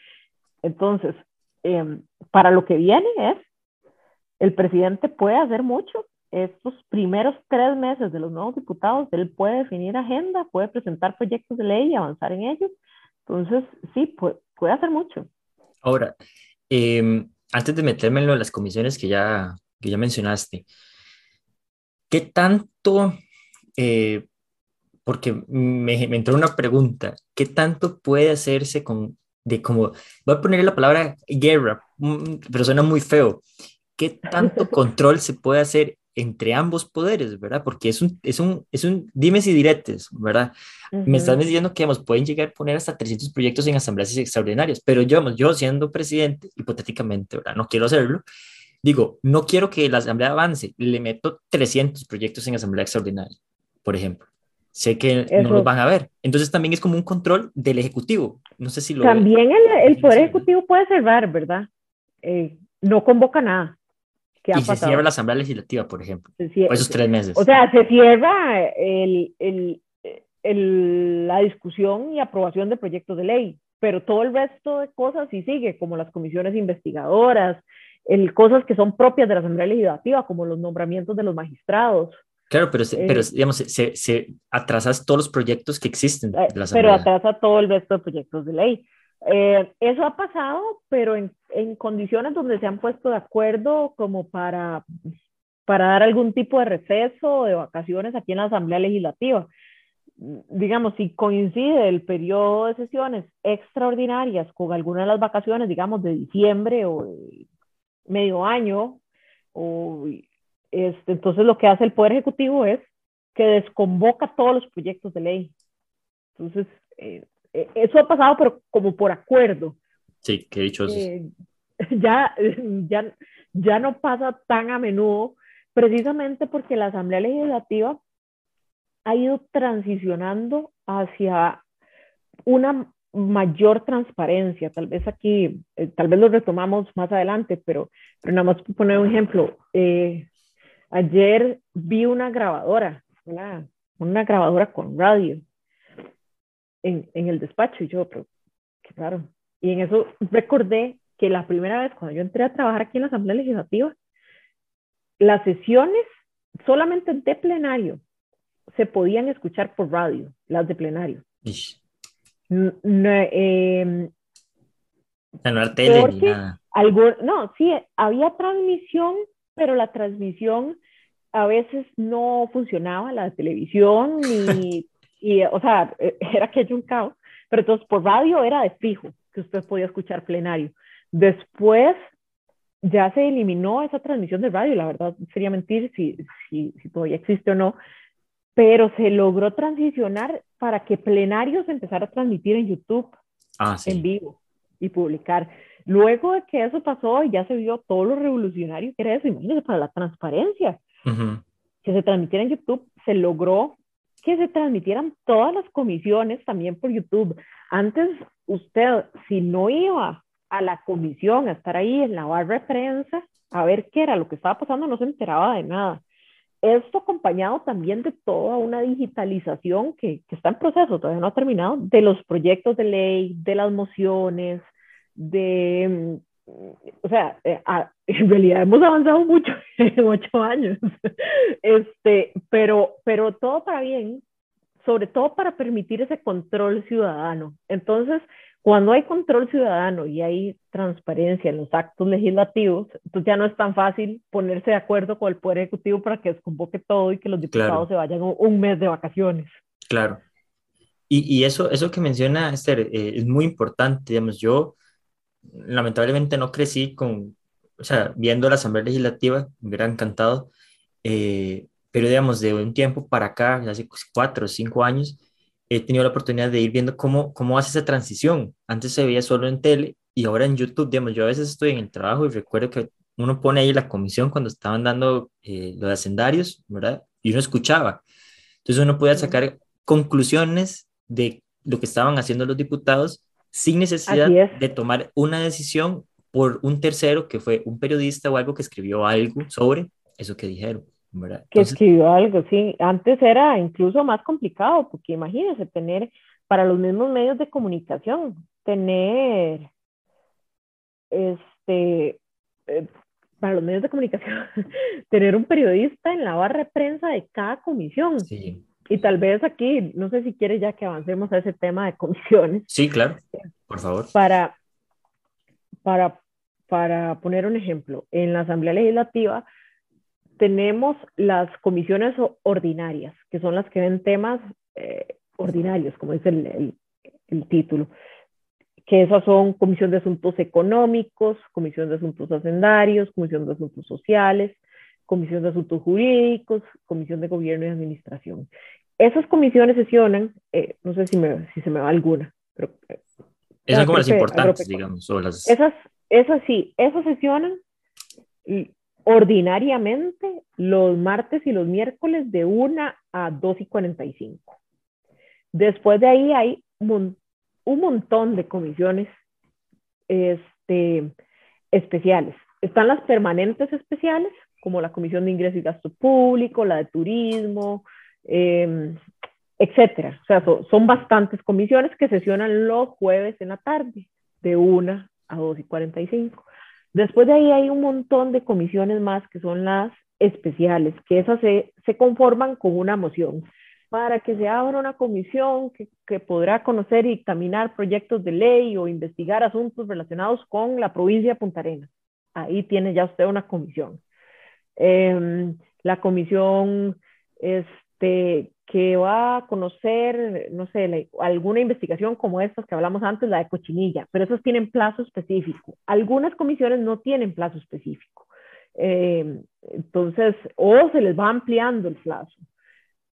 Entonces, em, para lo que viene es, el presidente puede hacer mucho. Estos primeros tres meses de los nuevos diputados, él puede definir agenda, puede presentar proyectos de ley y avanzar en ellos. Entonces, sí, puede, puede hacer mucho. Ahora, em, antes de meterme en las comisiones que ya, que ya mencionaste, ¿qué tanto, eh, porque me, me, entró una pregunta, ¿qué tanto puede hacerse con, de como, voy a poner la palabra guerra, mm, pero suena muy feo, ¿qué tanto [laughs] control se puede hacer entre ambos poderes, ¿verdad? Porque es un, es un, es un dimes y diretes, ¿verdad? Me están diciendo que, digamos, pueden llegar a poner hasta 300 proyectos en asambleas extraordinarias, pero yo, yo siendo presidente, hipotéticamente, ¿verdad? No quiero hacerlo. Digo, no quiero que la asamblea avance, le meto 300 proyectos en asamblea extraordinaria, por ejemplo. Sé que no los van a ver. Entonces también es como un control del Ejecutivo. No sé si lo... También el, el Poder Ejecutivo puede cerrar, ¿verdad? Eh, no convoca nada y se cierra la Asamblea Legislativa, por ejemplo, por esos tres meses. O sea, se cierra el, el, el, la discusión y aprobación de proyectos de ley, pero todo el resto de cosas sí sigue, como las comisiones investigadoras, el, cosas que son propias de la Asamblea Legislativa, como los nombramientos de los magistrados. Claro, pero, pero eh, digamos, se, se, atrasas todos los proyectos que existen. De la pero atrasa todo el resto de proyectos de ley. Eh, eso ha pasado, pero en, en, condiciones donde se han puesto de acuerdo como para, para dar algún tipo de receso o de vacaciones aquí en la Asamblea Legislativa. Digamos, si coincide el periodo de sesiones extraordinarias con alguna de las vacaciones, digamos, de diciembre o medio año, o, este, entonces lo que hace el Poder Ejecutivo es que desconvoca todos los proyectos de ley. Entonces, eh, eh, eso ha pasado, pero como por acuerdo. Sí, que dicho eso. Eh, [laughs] ya, ya, ya no pasa tan a menudo, precisamente porque la Asamblea Legislativa ha ido transicionando hacia una mayor transparencia. Tal vez aquí, eh, tal vez lo retomamos más adelante, pero, pero nada más poner un ejemplo. ayer vi una grabadora, una, una grabadora con radio en, en el despacho y yo, pero qué raro. Y en eso recordé que la primera vez cuando yo entré a trabajar aquí en la Asamblea Legislativa, las sesiones solamente de plenario se podían escuchar por radio, las de plenario. No, eh, no tele ni nada. no, sí, había transmisión, pero la transmisión a veces no funcionaba, la televisión, ni y, o sea, e, era que un caos, pero entonces por radio era de fijo que usted podía escuchar plenario. Después ya se eliminó esa transmisión de radio, la verdad sería mentir si, si, si todavía existe o no, pero se logró transicionar para que plenario se empezara a transmitir en YouTube ah, en vivo y publicar. Luego de que eso pasó, ya se vio todo lo revolucionario que era eso, imagínense, para la transparencia. Que se transmitiera en YouTube, se logró que se transmitieran todas las comisiones también por YouTube. Antes, usted, si no iba a la comisión a estar ahí en la barra de prensa a ver qué era lo que estaba pasando, no se enteraba de nada. Esto acompañado también de toda una digitalización que, que está en proceso, todavía no ha terminado, de los proyectos de ley, de las mociones, de o sea, eh, [laughs] en realidad hemos avanzado mucho [laughs] en ocho años, [laughs] este, pero, pero todo para bien, sobre todo para permitir ese control ciudadano. Entonces, cuando hay control ciudadano y hay transparencia en los actos legislativos, entonces ya no es tan fácil ponerse de acuerdo con el Poder Ejecutivo para que desconvoque todo y que los diputados se vayan un mes de vacaciones. Claro. Y, y eso, eso que menciona Esther eh, es muy importante, digamos, yo lamentablemente no crecí con, o sea, viendo la Asamblea Legislativa, me hubiera encantado, eh, pero digamos, de un tiempo para acá, hace cuatro o cinco años, he tenido la oportunidad de ir viendo cómo, cómo hace esa transición. Antes se veía solo en tele y ahora en YouTube, digamos, yo a veces estoy en el trabajo y recuerdo que uno pone ahí la comisión cuando estaban dando eh, los hacendarios, ¿verdad? Y uno escuchaba. Entonces uno podía sacar conclusiones de lo que estaban haciendo los diputados sin necesidad de tomar una decisión por un tercero que fue un periodista o algo que escribió algo sobre eso que dijeron. ¿Verdad? que escribió algo, sí. Antes era incluso más complicado, porque imagínense tener para los mismos medios de comunicación, tener este eh, para los medios de comunicación, [laughs] tener un periodista en la barra de prensa de cada comisión. Sí. Y tal vez aquí, no sé si quiere ya que avancemos a ese tema de comisiones. Sí, claro, por favor. Para, para, para poner un ejemplo, en la Asamblea Legislativa tenemos las comisiones ordinarias, que son las que ven temas eh, ordinarios, como dice el, el, el, título, que esas son Comisión de Asuntos Económicos, Comisión de Asuntos Hacendarios, Comisión de Asuntos Sociales, Comisión de Asuntos Jurídicos, Comisión de Gobierno y Administración. Esas comisiones sesionan, eh, no sé si, me, si se me va alguna, pero... Eh, esas son como las importantes, digamos, o las... Esas, esas sí, esas sesionan ordinariamente los martes y los miércoles de 1 a 2 y 45. Después de ahí hay un, montón de comisiones este, especiales. Están las permanentes especiales, como la Comisión de Ingreso y Gasto Público, la de Turismo, eh, etcétera. O sea, son, bastantes comisiones que sesionan los jueves en la tarde, de 1 a 2 y 45. Después de ahí hay un montón de comisiones más que son las especiales, que esas se, se conforman con una moción para que se abra una comisión que, que, podrá conocer y examinar proyectos de ley o investigar asuntos relacionados con la provincia de Punta Arenas. Ahí tiene ya usted una comisión. Eh, la comisión este, que va a conocer, no sé, alguna investigación como estas que hablamos antes, la de cochinilla, pero esos tienen plazo específico. Algunas comisiones no tienen plazo específico. Eh, entonces, o se les va ampliando el plazo.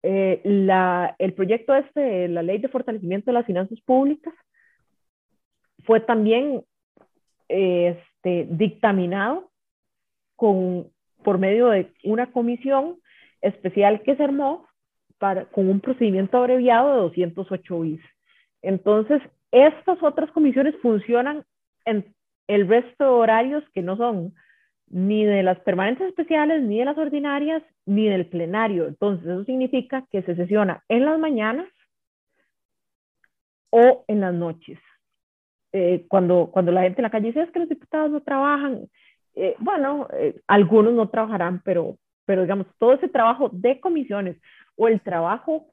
Eh, la, el proyecto este, la ley de fortalecimiento de las finanzas públicas, fue también este, dictaminado con, por medio de una comisión especial que se armó con un procedimiento abreviado de 208 bis. Entonces, estas otras comisiones funcionan en el resto de horarios que no son ni de las permanentes especiales, ni de las ordinarias, ni del plenario. Entonces, eso significa que se sesiona en las mañanas o en las noches. Eh, cuando, cuando la gente en la calle dice es que los diputados no trabajan, eh, bueno, eh, algunos no trabajarán, pero, pero digamos, todo ese trabajo de comisiones o el trabajo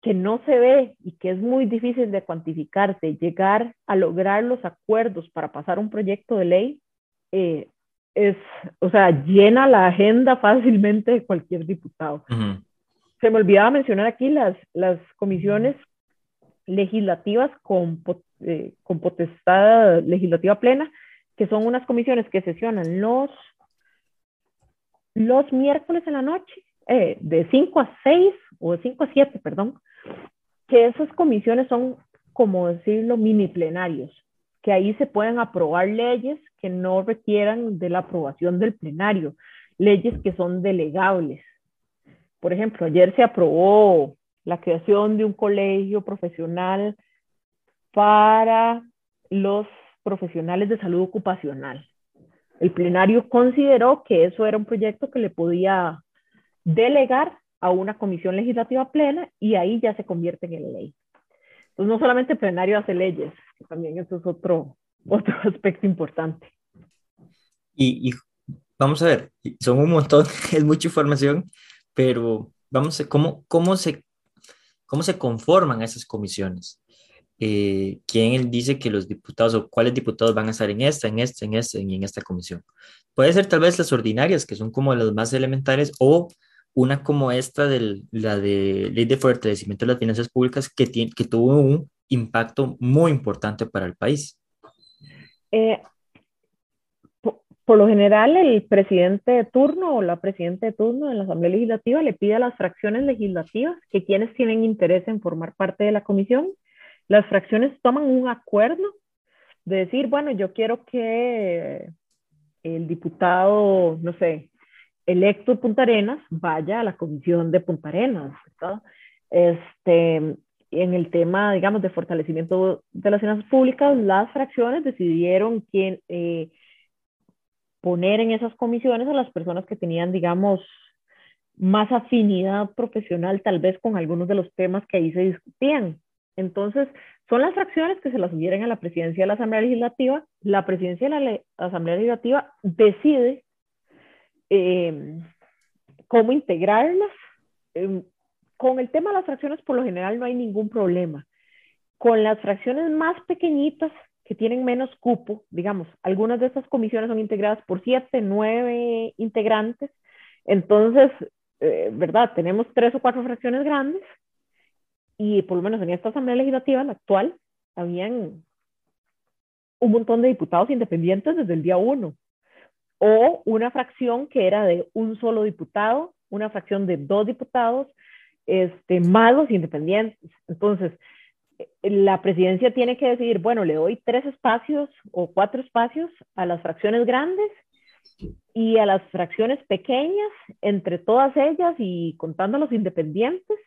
que no se ve y que es muy difícil de cuantificarse, llegar a lograr los acuerdos para pasar un proyecto de ley, eh, es, o sea, llena la agenda [laughs] fácilmente de cualquier diputado. Uh -huh. Se me olvidaba mencionar aquí las, las comisiones legislativas con, eh, con potestad legislativa plena, que son unas comisiones que sesionan los, los miércoles en la noche eh, de 5 a 6 o de 5 a 7, perdón, que esas comisiones son, como decirlo, mini plenarios, que ahí se pueden aprobar leyes que no requieran de la aprobación del plenario, leyes que son delegables. Por ejemplo, ayer se aprobó la creación de un colegio profesional para los profesionales de salud ocupacional. El plenario consideró que eso era un proyecto que le podía delegar a una comisión legislativa plena y ahí ya se convierte en ley. Entonces, no solamente el plenario hace leyes, también eso es otro, otro [laughs] aspecto importante. Y, y vamos a ver, son un montón, [laughs] es mucha información, pero vamos a cómo, cómo, se, cómo se conforman esas comisiones. Eh, ¿Quién dice que los diputados o cuáles diputados van a estar en esta, en esta, en esta y en esta comisión? Puede ser tal vez las ordinarias, que son como las más elementales, o una como esta de la de ley de fortalecimiento de las finanzas públicas que, tiene, que tuvo un impacto muy importante para el país. Eh, por, lo general, el presidente de turno o la presidenta de turno de la Asamblea Legislativa le pide a las fracciones legislativas que quienes tienen interés en formar parte de la comisión, las fracciones toman un acuerdo de decir, bueno, yo quiero que el diputado, no sé, electo de Punta Arenas vaya a la comisión de Punta Arenas. Este, en el tema, digamos, de fortalecimiento de las finanzas públicas, las fracciones decidieron quién eh, poner en esas comisiones a las personas que tenían, digamos, más afinidad profesional tal vez con algunos de los temas que ahí se discutían. Entonces, son las fracciones que se las sugieren a la presidencia de la Asamblea Legislativa. La presidencia de la Asamblea Legislativa decide eh, cómo integrarlas. Eh, con el tema de las fracciones, por lo general, no hay ningún problema. Con las fracciones más pequeñitas, que tienen menos cupo, digamos, algunas de estas comisiones son integradas por siete, nueve integrantes, Entonces, eh, ¿verdad? Tenemos tres o cuatro fracciones grandes y por lo menos en esta Asamblea Legislativa, la actual, habían un montón de diputados independientes desde el día uno o una fracción que era de un solo diputado, una fracción de dos diputados, este, más los independientes. Entonces, la presidencia tiene que decidir, bueno, le doy tres espacios o cuatro espacios a las fracciones grandes y a las fracciones pequeñas, entre todas ellas y contando a los independientes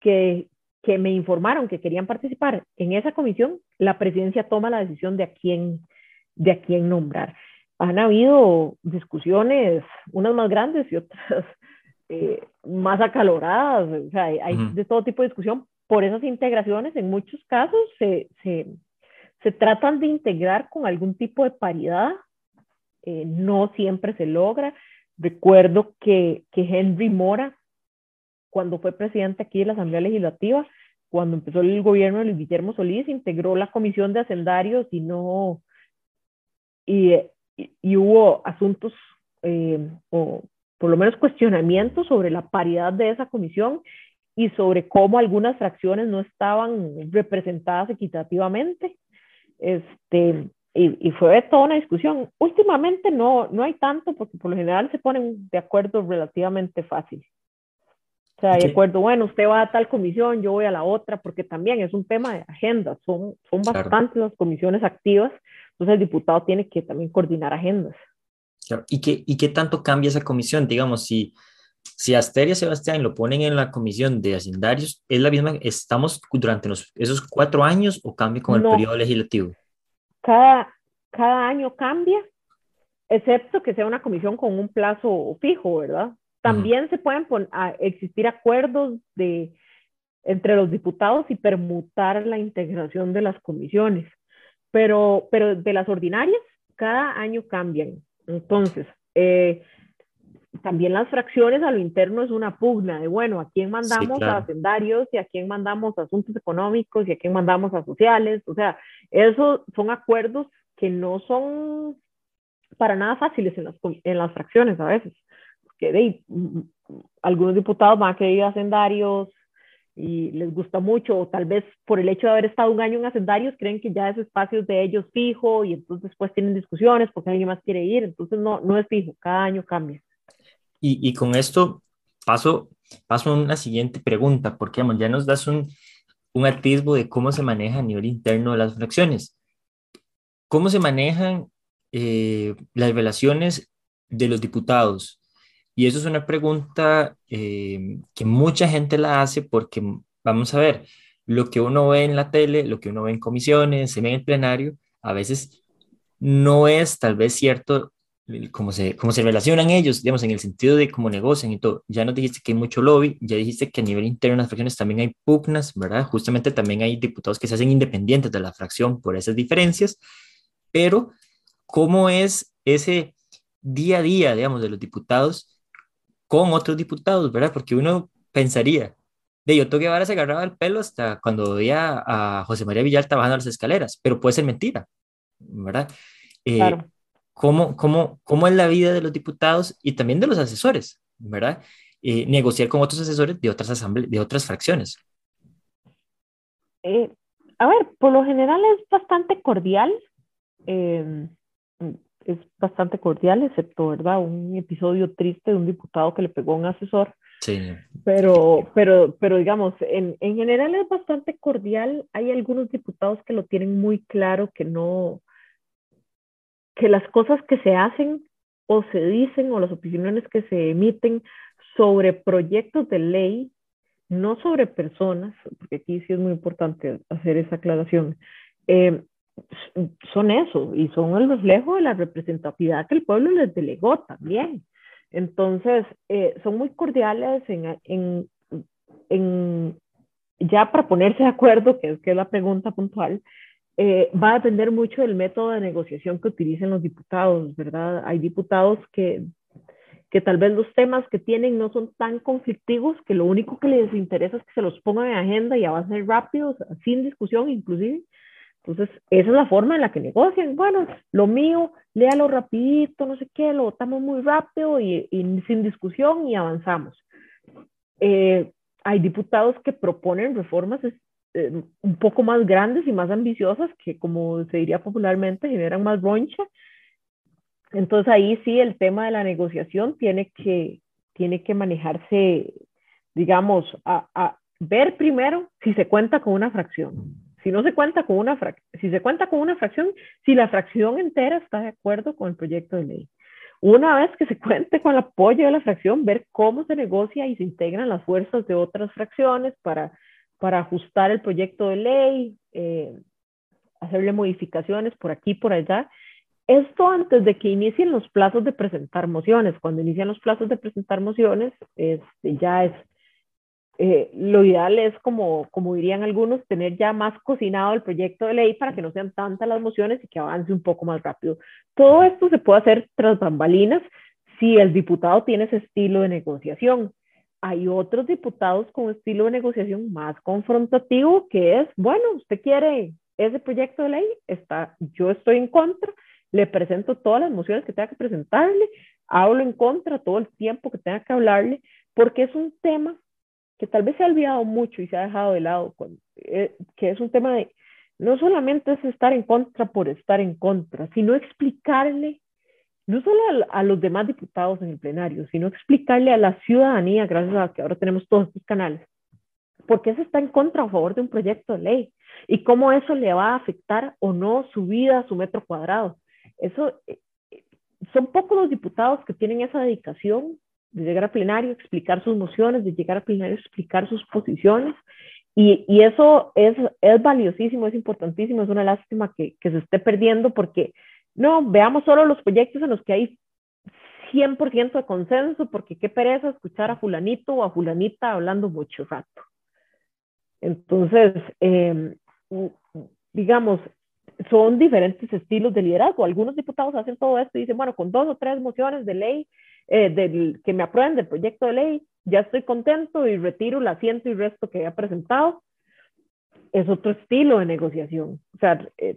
que, que me informaron que querían participar en esa comisión, la presidencia toma la decisión de a quién, de a quién nombrar. Han habido discusiones, unas más grandes y otras [laughs] eh, más acaloradas, o sea, hay de todo tipo de discusión, por esas integraciones, en muchos casos se, se, se tratan de integrar con algún tipo de paridad, eh, no siempre se logra. Recuerdo que, que Henry Mora, cuando fue presidente aquí de la Asamblea Legislativa, cuando empezó el gobierno de Luis Guillermo Solís, integró la comisión de hacendarios y no, y, y, hubo asuntos eh, o por lo menos cuestionamientos sobre la paridad de esa comisión y sobre cómo algunas fracciones no estaban representadas equitativamente. Este, y, y, fue toda una discusión. Últimamente no, no hay tanto porque por lo general se ponen de acuerdo relativamente fácil. O sea, de acuerdo, bueno, usted va a tal comisión, yo voy a la otra, porque también es un tema de agenda, son, son bastantes las comisiones activas, entonces el diputado tiene que también coordinar agendas. Claro. ¿Y, qué, ¿Y qué tanto cambia esa comisión? Digamos, si, si Asteria Sebastián lo ponen en la comisión de hacendarios, ¿es la misma? ¿Estamos durante esos cuatro años o cambia con el periodo legislativo? Cada, cada año cambia, excepto que sea una comisión con un plazo fijo, ¿verdad? También se pueden existir acuerdos de, entre los diputados y permutar la integración de las comisiones, pero, pero de las ordinarias, cada año cambian. Entonces, eh, también las fracciones a lo interno es una pugna de, bueno, a quién mandamos a hacendarios y a quién mandamos a asuntos económicos y a quién mandamos a sociales. O sea, esos son acuerdos que no son para nada fáciles en las, en las fracciones a veces. Que de, algunos diputados van a querer hacendarios y les gusta mucho, o tal vez por el hecho de haber estado un año en hacendarios, creen que ya ese espacio es de ellos fijo y entonces después tienen discusiones porque alguien más quiere ir, entonces no, no es fijo, cada año cambia. Y, con esto paso, paso a una siguiente pregunta, porque ya nos das un, un atisbo de cómo se maneja a nivel interno las fracciones. ¿Cómo se manejan eh, las relaciones de los diputados? Y eso es una pregunta eh, que mucha gente la hace porque, vamos a ver, lo que uno ve en la tele, lo que uno ve en comisiones, en el plenario, a veces no es tal vez cierto cómo se, cómo se relacionan ellos, digamos, en el sentido de cómo negocian y todo. Ya nos dijiste que hay mucho lobby, ya dijiste que a nivel interno de las fracciones también hay pugnas, ¿verdad? Justamente también hay diputados que se hacen independientes de la fracción por esas diferencias, pero ¿cómo es ese día a día, digamos, de los diputados con otros diputados, ¿verdad? Porque uno pensaría, de yo que ahora se agarraba el pelo hasta cuando veía a José María Villalta bajando las escaleras, pero puede ser mentira, ¿verdad? Eh, claro cómo, cómo, cómo es la vida de los diputados y también de los asesores, ¿verdad? Eh, negociar con otros asesores de otras asambleas, de otras fracciones. Eh, a ver, por lo general es bastante cordial. Es bastante cordial, excepto, ¿verdad? Un episodio triste de un diputado que le pegó a un asesor. Sí. Pero, pero, pero digamos, en, en general es bastante cordial. Hay algunos diputados que lo tienen muy claro, que no, que las cosas que se hacen o se dicen o las opiniones que se emiten sobre proyectos de ley, no sobre personas, porque aquí sí es muy importante hacer esa aclaración, eh, son eso y son el reflejo de la representatividad que el pueblo les delegó también. Entonces, eh, son muy cordiales en, en, en, ya para ponerse de acuerdo, que es, que la pregunta puntual, eh, va a depender mucho del método de negociación que utilicen los diputados, ¿verdad? Hay diputados que, que tal vez los temas que tienen no son tan conflictivos que lo único que les interesa es que se los pongan en agenda y avancen rápido, sin discusión inclusive, Entonces, esa es la forma en la que negocian. Bueno, lo mío, léalo rapidito, no sé qué, lo votamos muy rápido y, sin discusión y avanzamos. Eh, hay diputados que proponen reformas eh, un poco más grandes y más ambiciosas que, como se diría popularmente, generan más roncha. Entonces ahí sí el tema de la negociación tiene que, tiene que manejarse, digamos, a ver primero si se cuenta con una fracción si no se cuenta con una si se cuenta con una fracción, si la fracción entera está de acuerdo con el proyecto de ley. Una vez que se cuente con el apoyo de la fracción, ver cómo se negocia y se integran las fuerzas de otras fracciones para, para ajustar el proyecto de ley, eh, hacerle modificaciones por aquí, por allá. Esto antes de que inicien los plazos de presentar mociones. Cuando inician los plazos de presentar mociones, este, ya es eh, lo ideal es, como, como dirían algunos, tener ya más cocinado el proyecto de ley para que no sean tantas las mociones y que avance un poco más rápido. Todo esto se puede hacer tras bambalinas si el diputado tiene ese estilo de negociación. Hay otros diputados con estilo de negociación más confrontativo que es, bueno, usted quiere ese proyecto de ley, está, yo estoy en contra, le presento todas las mociones que tenga que presentarle, hablo en contra todo el tiempo que tenga que hablarle, porque es un tema que tal vez se ha olvidado mucho y se ha dejado de lado, eh, que es un tema de, no solamente es estar en contra por estar en contra, sino explicarle, no solo a, los demás diputados en el plenario, sino explicarle a la ciudadanía, gracias a que ahora tenemos todos estos canales, por qué se está en contra o a favor de un proyecto de ley y cómo eso le va a afectar o no su vida, su metro cuadrado. Eso, eh, son pocos los diputados que tienen esa dedicación de llegar a plenario, explicar sus mociones, de llegar a plenario, explicar sus posiciones. Y, y eso es, es, valiosísimo, es importantísimo, es una lástima que, que, se esté perdiendo porque no, veamos solo los proyectos en los que hay 100% de consenso, porque qué pereza escuchar a fulanito o a fulanita hablando mucho rato. Entonces, eh, digamos, son diferentes estilos de liderazgo. Algunos diputados hacen todo esto y dicen, bueno, con dos o tres mociones de ley eh, del, que me aprueben del proyecto de ley, ya estoy contento y retiro el asiento y resto que he presentado. Es otro estilo de negociación. O sea, eh,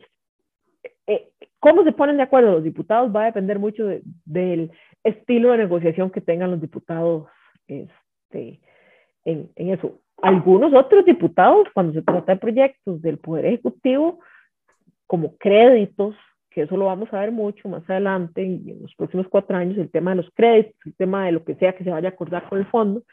cómo se ponen de acuerdo los diputados va a depender mucho del estilo de negociación que tengan los diputados este, en, en eso. Algunos otros diputados, cuando se trata de proyectos del Poder Ejecutivo, como créditos, que eso lo vamos a ver mucho más adelante, y en los próximos cuatro años, el tema de los créditos, el tema de lo que sea que se vaya a acordar con el fondo.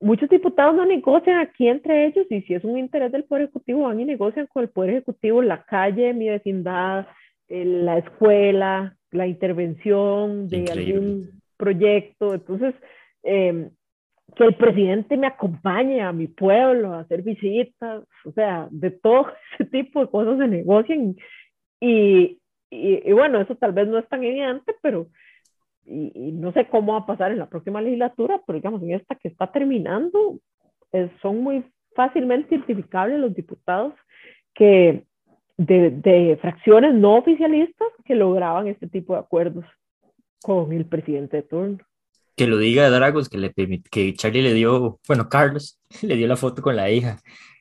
Muchos diputados no negocian aquí entre ellos y si es un interés del Poder Ejecutivo, van y negocian con el Poder Ejecutivo la calle, mi vecindad, la escuela, la intervención de algún proyecto. Entonces, eh, que el presidente me acompañe a mi pueblo a hacer visitas, o sea, de todo [laughs] ese tipo de cosas se negocian y, y, bueno, eso tal vez no es tan evidente, pero y, no sé cómo va a pasar en la próxima legislatura, pero digamos, en esta que está terminando, son muy fácilmente identificables los diputados que de, de, fracciones no oficialistas que lograban este tipo de acuerdos con el presidente de turno. Que lo diga Dragos, que, le, que Charlie le dio, bueno, Carlos [laughs] le dio la foto con la hija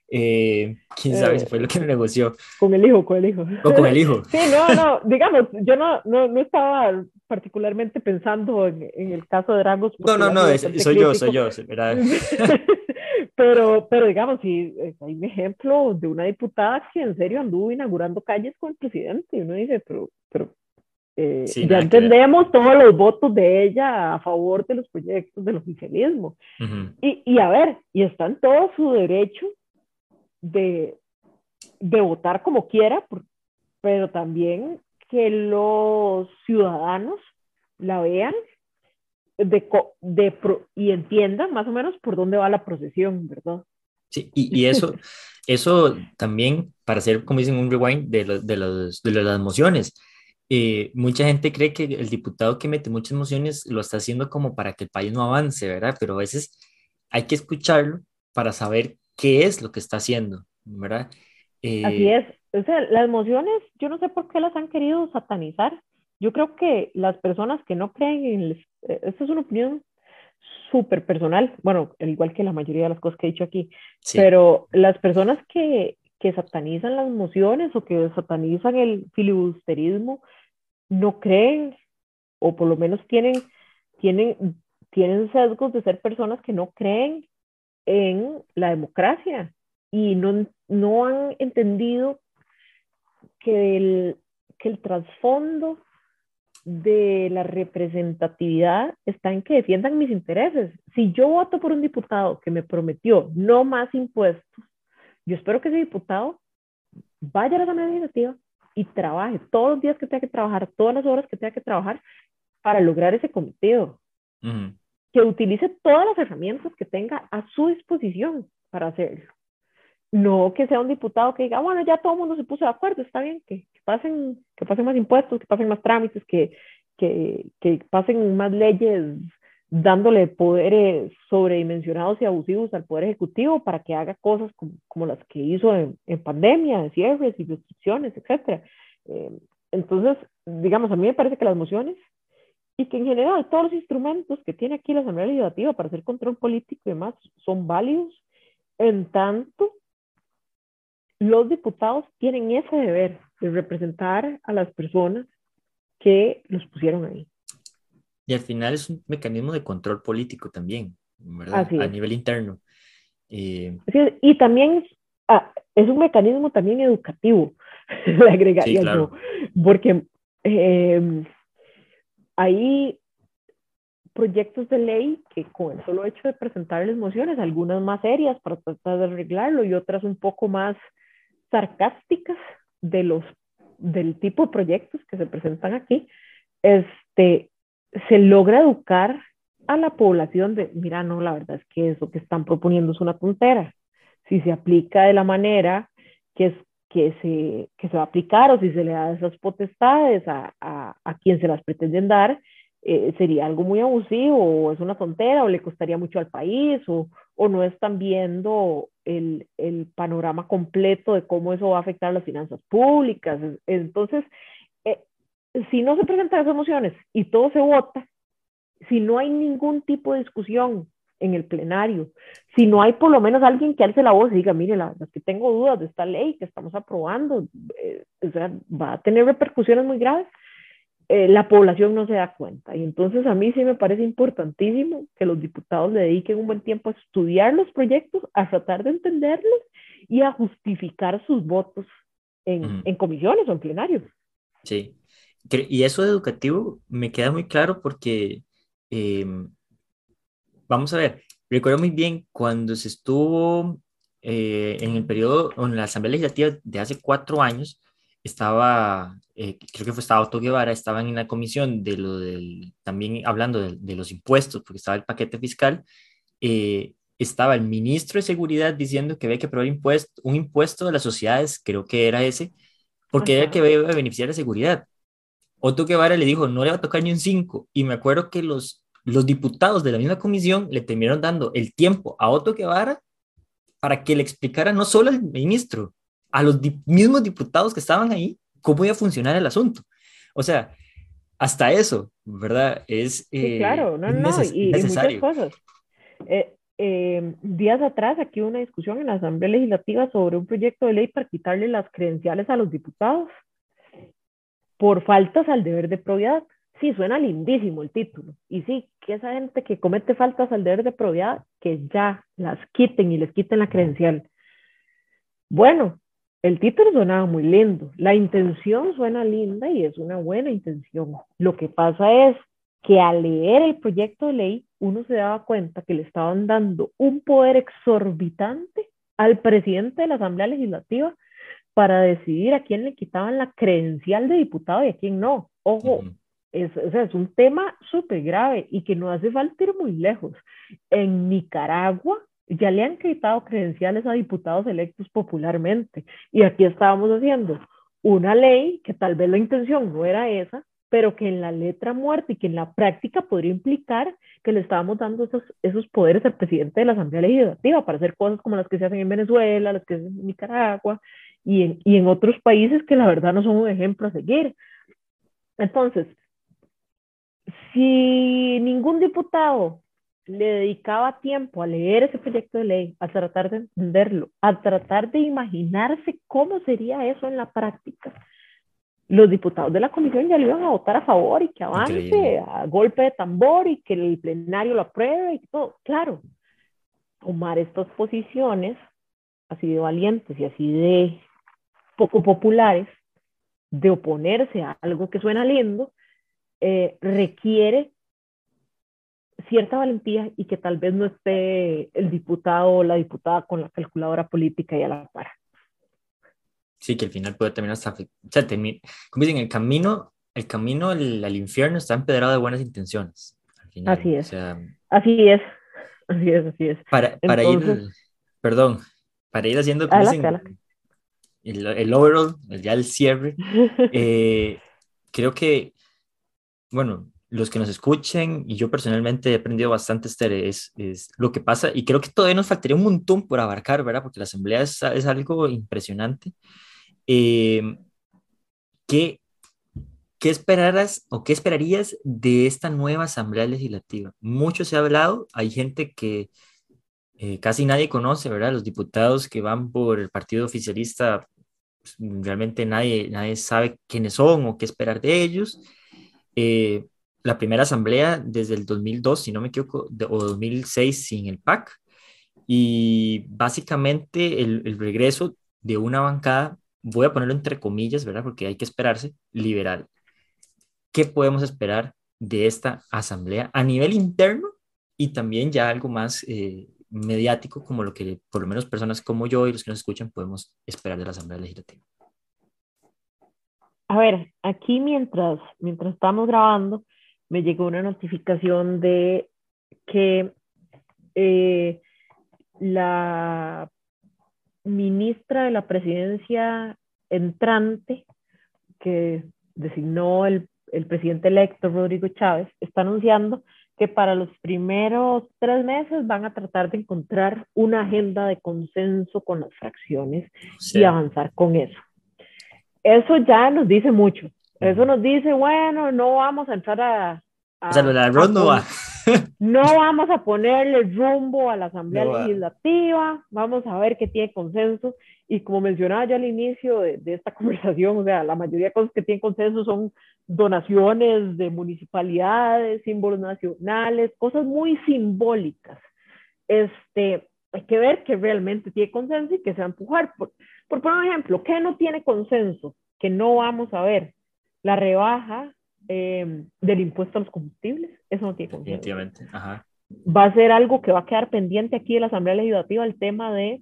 eh, quién sabe si fue lo que negoció. Con el hijo, con el hijo. O con el hijo. Sí, no, no, digamos, yo no, no, no estaba particularmente pensando en, en, el caso de Dragos. No, no, no, soy yo, soy yo, ¿verdad? [laughs] pero, pero digamos, sí, hay un ejemplo de una diputada que en serio anduvo inaugurando calles con el presidente y uno dice, pero, pero eh, ya entendemos todos los votos de ella a favor de los proyectos del oficialismo. y, y a ver, y está en todo su derecho de, de votar como quiera, pero también que los ciudadanos la vean de, de, y entiendan más o menos por dónde va la procesión, ¿verdad? Sí, y, y eso, [laughs] eso también, para hacer, como dicen, un rewind de, de, los, de las mociones. Eh, mucha gente cree que el diputado que mete muchas mociones lo está haciendo como para que el país no avance, ¿verdad? Pero a veces hay que escucharlo para saber qué es lo que está haciendo, ¿verdad? Así eh, es. O sea, las emociones, yo no sé por qué las han querido satanizar. Yo creo que las personas que no creen en... Eh, esta es una opinión súper personal, bueno, al igual que la mayoría de las cosas que he dicho aquí, pero las personas que, que satanizan las mociones o que satanizan el filibusterismo no creen, o por lo menos tienen, tienen, tienen sesgos de ser personas que no creen en la democracia y no, no han entendido que el, que el trasfondo de la representatividad está en que defiendan mis intereses. Si yo voto por un diputado que me prometió no más impuestos, yo espero que ese diputado vaya a la Asamblea Legislativa y trabaje todos los días que tenga que trabajar, todas las horas que tenga que trabajar para lograr ese cometido. Que utilice todas las herramientas que tenga a su disposición para hacerlo. No que sea un diputado que diga, bueno, ya todo el mundo se puso de acuerdo, está bien, que, pasen, que pasen más impuestos, que pasen más trámites, que, que, que pasen más leyes dándole poderes sobredimensionados y abusivos al Poder Ejecutivo para que haga cosas como, las que hizo en, en, pandemia, de cierres y restricciones, etc. Eh, entonces, digamos, a mí me parece que las mociones y que en general todos los instrumentos que tiene aquí la Asamblea Legislativa para hacer control político y demás son válidos, en tanto los diputados tienen ese deber de representar a las personas que los pusieron ahí. Y al final es un mecanismo de control político también, ¿verdad? A nivel interno. Eh... y también ah, es un mecanismo también educativo, [laughs] le agregaría yo, porque eh, hay proyectos de ley que con el solo hecho de presentarles mociones, algunas más serias para tratar de arreglarlo y otras un poco más sarcásticas de los del tipo de proyectos que se presentan aquí, este, se logra educar a la población de, mira, no, la verdad es que eso que están proponiendo es una tontera. Si se aplica de la manera que, es, que, se, que se va a aplicar o si se le da esas potestades a, a, a quien se las pretenden dar, eh, sería algo muy abusivo o es una tontera o le costaría mucho al país o, o no están viendo el, el, panorama completo de cómo eso va a afectar las finanzas públicas. Entonces, eh, si no se presentan esas mociones y todo se vota, si no hay ningún tipo de discusión en el plenario, si no hay por lo menos alguien que alce la voz y diga, mire, la verdad es que tengo dudas de esta ley que estamos aprobando, eh, o sea, va a tener repercusiones muy graves, eh, la población no se da cuenta. Y entonces a mí sí me parece importantísimo que los diputados le dediquen un buen tiempo a estudiar los proyectos, a tratar de entenderlos y a justificar sus votos en, en comisiones o en plenarios. Sí, y eso de educativo me queda muy claro porque, em, vamos a ver, recuerdo muy bien cuando se estuvo eh, en el periodo, en la Asamblea Legislativa de hace cuatro años, estaba, eh, creo que fue estaba Otto Guevara, estaban en la comisión de lo del, también hablando de, los impuestos, porque estaba el paquete fiscal, eh, estaba el ministro de Seguridad diciendo que había que aprobar impuesto, un impuesto de las sociedades, creo que era ese, porque era que iba a beneficiar la seguridad. Otto Guevara le dijo, no le va a tocar ni un 5, y me acuerdo que los, los diputados de la misma comisión le terminaron dando el tiempo a Otto Guevara para que le explicara no solo al ministro, a los mismos diputados que estaban ahí cómo iba a funcionar el asunto. O sea, hasta eso, ¿verdad? Es eh, claro, no, no, y, muchas cosas. Eh, eh, días atrás, aquí hubo una discusión en la Asamblea Legislativa sobre un proyecto de ley para quitarle las credenciales a los diputados por faltas al deber de probidad. Sí, suena lindísimo el título. Y sí, que esa gente que comete faltas al deber de probidad, que ya las quiten y les quiten la credencial. Bueno, el título sonaba muy lindo, la intención suena linda y es una buena intención. Lo que pasa es que al leer el proyecto de ley, uno se daba cuenta que le estaban dando un poder exorbitante al presidente de la Asamblea Legislativa para decidir a quién le quitaban la credencial de diputado y a quién no. Ojo, es, es un tema súper grave y que no hace falta ir muy lejos. En Nicaragua, ya le han quitado credenciales a diputados electos popularmente. Y aquí estábamos haciendo una ley que tal vez la intención no era esa, pero que en la letra muerta y que en la práctica podría implicar que le estábamos dando esos, esos poderes al presidente de la Asamblea Legislativa para hacer cosas como las que se hacen en Venezuela, las que se hacen en Nicaragua y en, y en otros países que la verdad no son un ejemplo a seguir. Entonces, si ningún diputado le dedicaba tiempo a leer ese proyecto de ley, a tratar de entenderlo, a tratar de imaginarse cómo sería eso en la práctica, los diputados de la comisión ya le iban a votar a favor y que avance Increíble. a golpe de tambor y que el plenario lo apruebe y todo. Claro, tomar estas posiciones así de valientes y así de poco populares, de oponerse a algo que suena lindo, eh, requiere cierta valentía y que tal vez no esté el diputado o la diputada con la calculadora política y a la par. Sí, que al final puede terminar hasta, o sea, como dicen, el camino, el camino al, al infierno está empedrado de buenas intenciones. Al final, Así o es. sea, Así es, [laughs] así es, así es. para, para Entonces- ir, perdón, para ir haciendo como dicen, el, el overall, el- ya el cierre, [laughs] eh, creo que, bueno, los que nos escuchen y yo personalmente he aprendido bastante, Esther, es, es lo que pasa y creo que todavía nos faltaría un montón por abarcar, ¿verdad? Porque la asamblea es, es algo impresionante. Eh, ¿qué, ¿Qué esperaras o qué esperarías de esta nueva asamblea legislativa? Mucho se ha hablado, hay gente que eh, casi nadie conoce, ¿verdad? Los diputados que van por el partido oficialista, pues, realmente nadie, nadie sabe quiénes son o qué esperar de ellos. Eh, la primera asamblea desde el 2002, si no me equivoco, de- o 2006 sin el PAC. Y básicamente el, regreso de una bancada, voy a ponerlo entre comillas, ¿verdad? Porque hay que esperarse, liberal. ¿Qué podemos esperar de esta asamblea a nivel interno y también ya algo más eh, mediático, como lo que por lo menos personas como yo y los que nos escuchan podemos esperar de la asamblea legislativa? A ver, aquí mientras, mientras estamos grabando, me llegó una notificación de que eh, la ministra de la presidencia entrante, que designó el, el presidente electo Rodrigo Chávez, está anunciando que para los primeros tres meses van a tratar de encontrar una agenda de consenso con las fracciones y avanzar con eso. Eso ya nos dice mucho. Eso nos dice, bueno, no vamos a entrar a... a- o sea, lo de la no pon- va. [laughs] no vamos a ponerle rumbo a la Asamblea No. Legislativa, vamos a ver qué tiene consenso. Y como mencionaba yo al inicio de, de esta [laughs] conversación, o sea, la mayoría de cosas que tienen consenso son donaciones de municipalidades, símbolos nacionales, cosas muy simbólicas. Este, hay que ver que realmente tiene consenso y que se va a empujar. Por, por poner un ejemplo, ¿qué no tiene consenso? Que no vamos a ver. La rebaja eh, del impuesto a los combustibles, eso no tiene consenso Definitivamente. Ajá. va a ser algo que va a quedar pendiente aquí de la Asamblea Legislativa, el tema de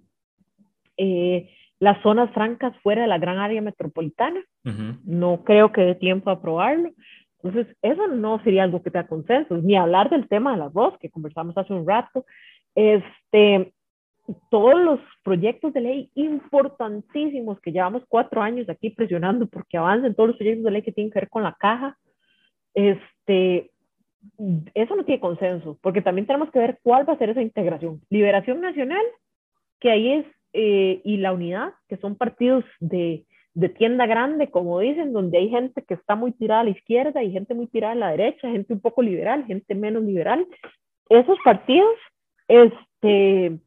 eh, las zonas francas fuera de la gran área metropolitana. Ujú. No creo que dé tiempo a aprobarlo. Entonces, eso no sería algo que tenga consenso, ni hablar del tema del arroz, que conversamos hace un rato. Este, todos los proyectos de ley importantísimos que llevamos cuatro años aquí presionando porque avancen todos los proyectos de ley que tienen que ver con la caja, este, eso no tiene consenso, porque también tenemos que ver cuál va a ser esa integración. Liberación Nacional, que ahí es, eh, y la Unidad, que son partidos de, de tienda grande, como dicen, donde hay gente que está muy tirada a la izquierda y gente muy tirada a la derecha, gente un poco liberal, gente menos liberal. Esos partidos, este,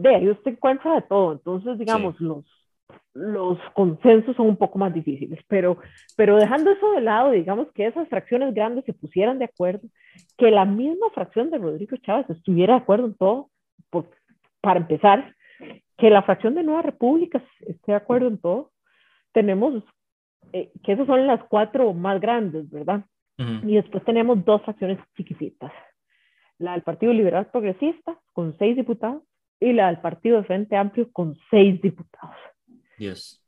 de ahí usted encuentra de todo. Entonces, digamos, los, los consensos son un poco más difíciles, pero, pero dejando eso de lado, digamos que esas fracciones grandes se pusieran de acuerdo, que la misma fracción de Rodrigo Chávez estuviera de acuerdo en todo, por, para empezar, que la fracción de Nueva República esté de acuerdo en todo, tenemos, eh, que esas son las cuatro más grandes, ¿verdad? Ujú. Y después tenemos dos fracciones chiquititas, la del Partido Liberal Progresista con seis diputados y la del Partido de Frente Amplio con seis diputados. Dios.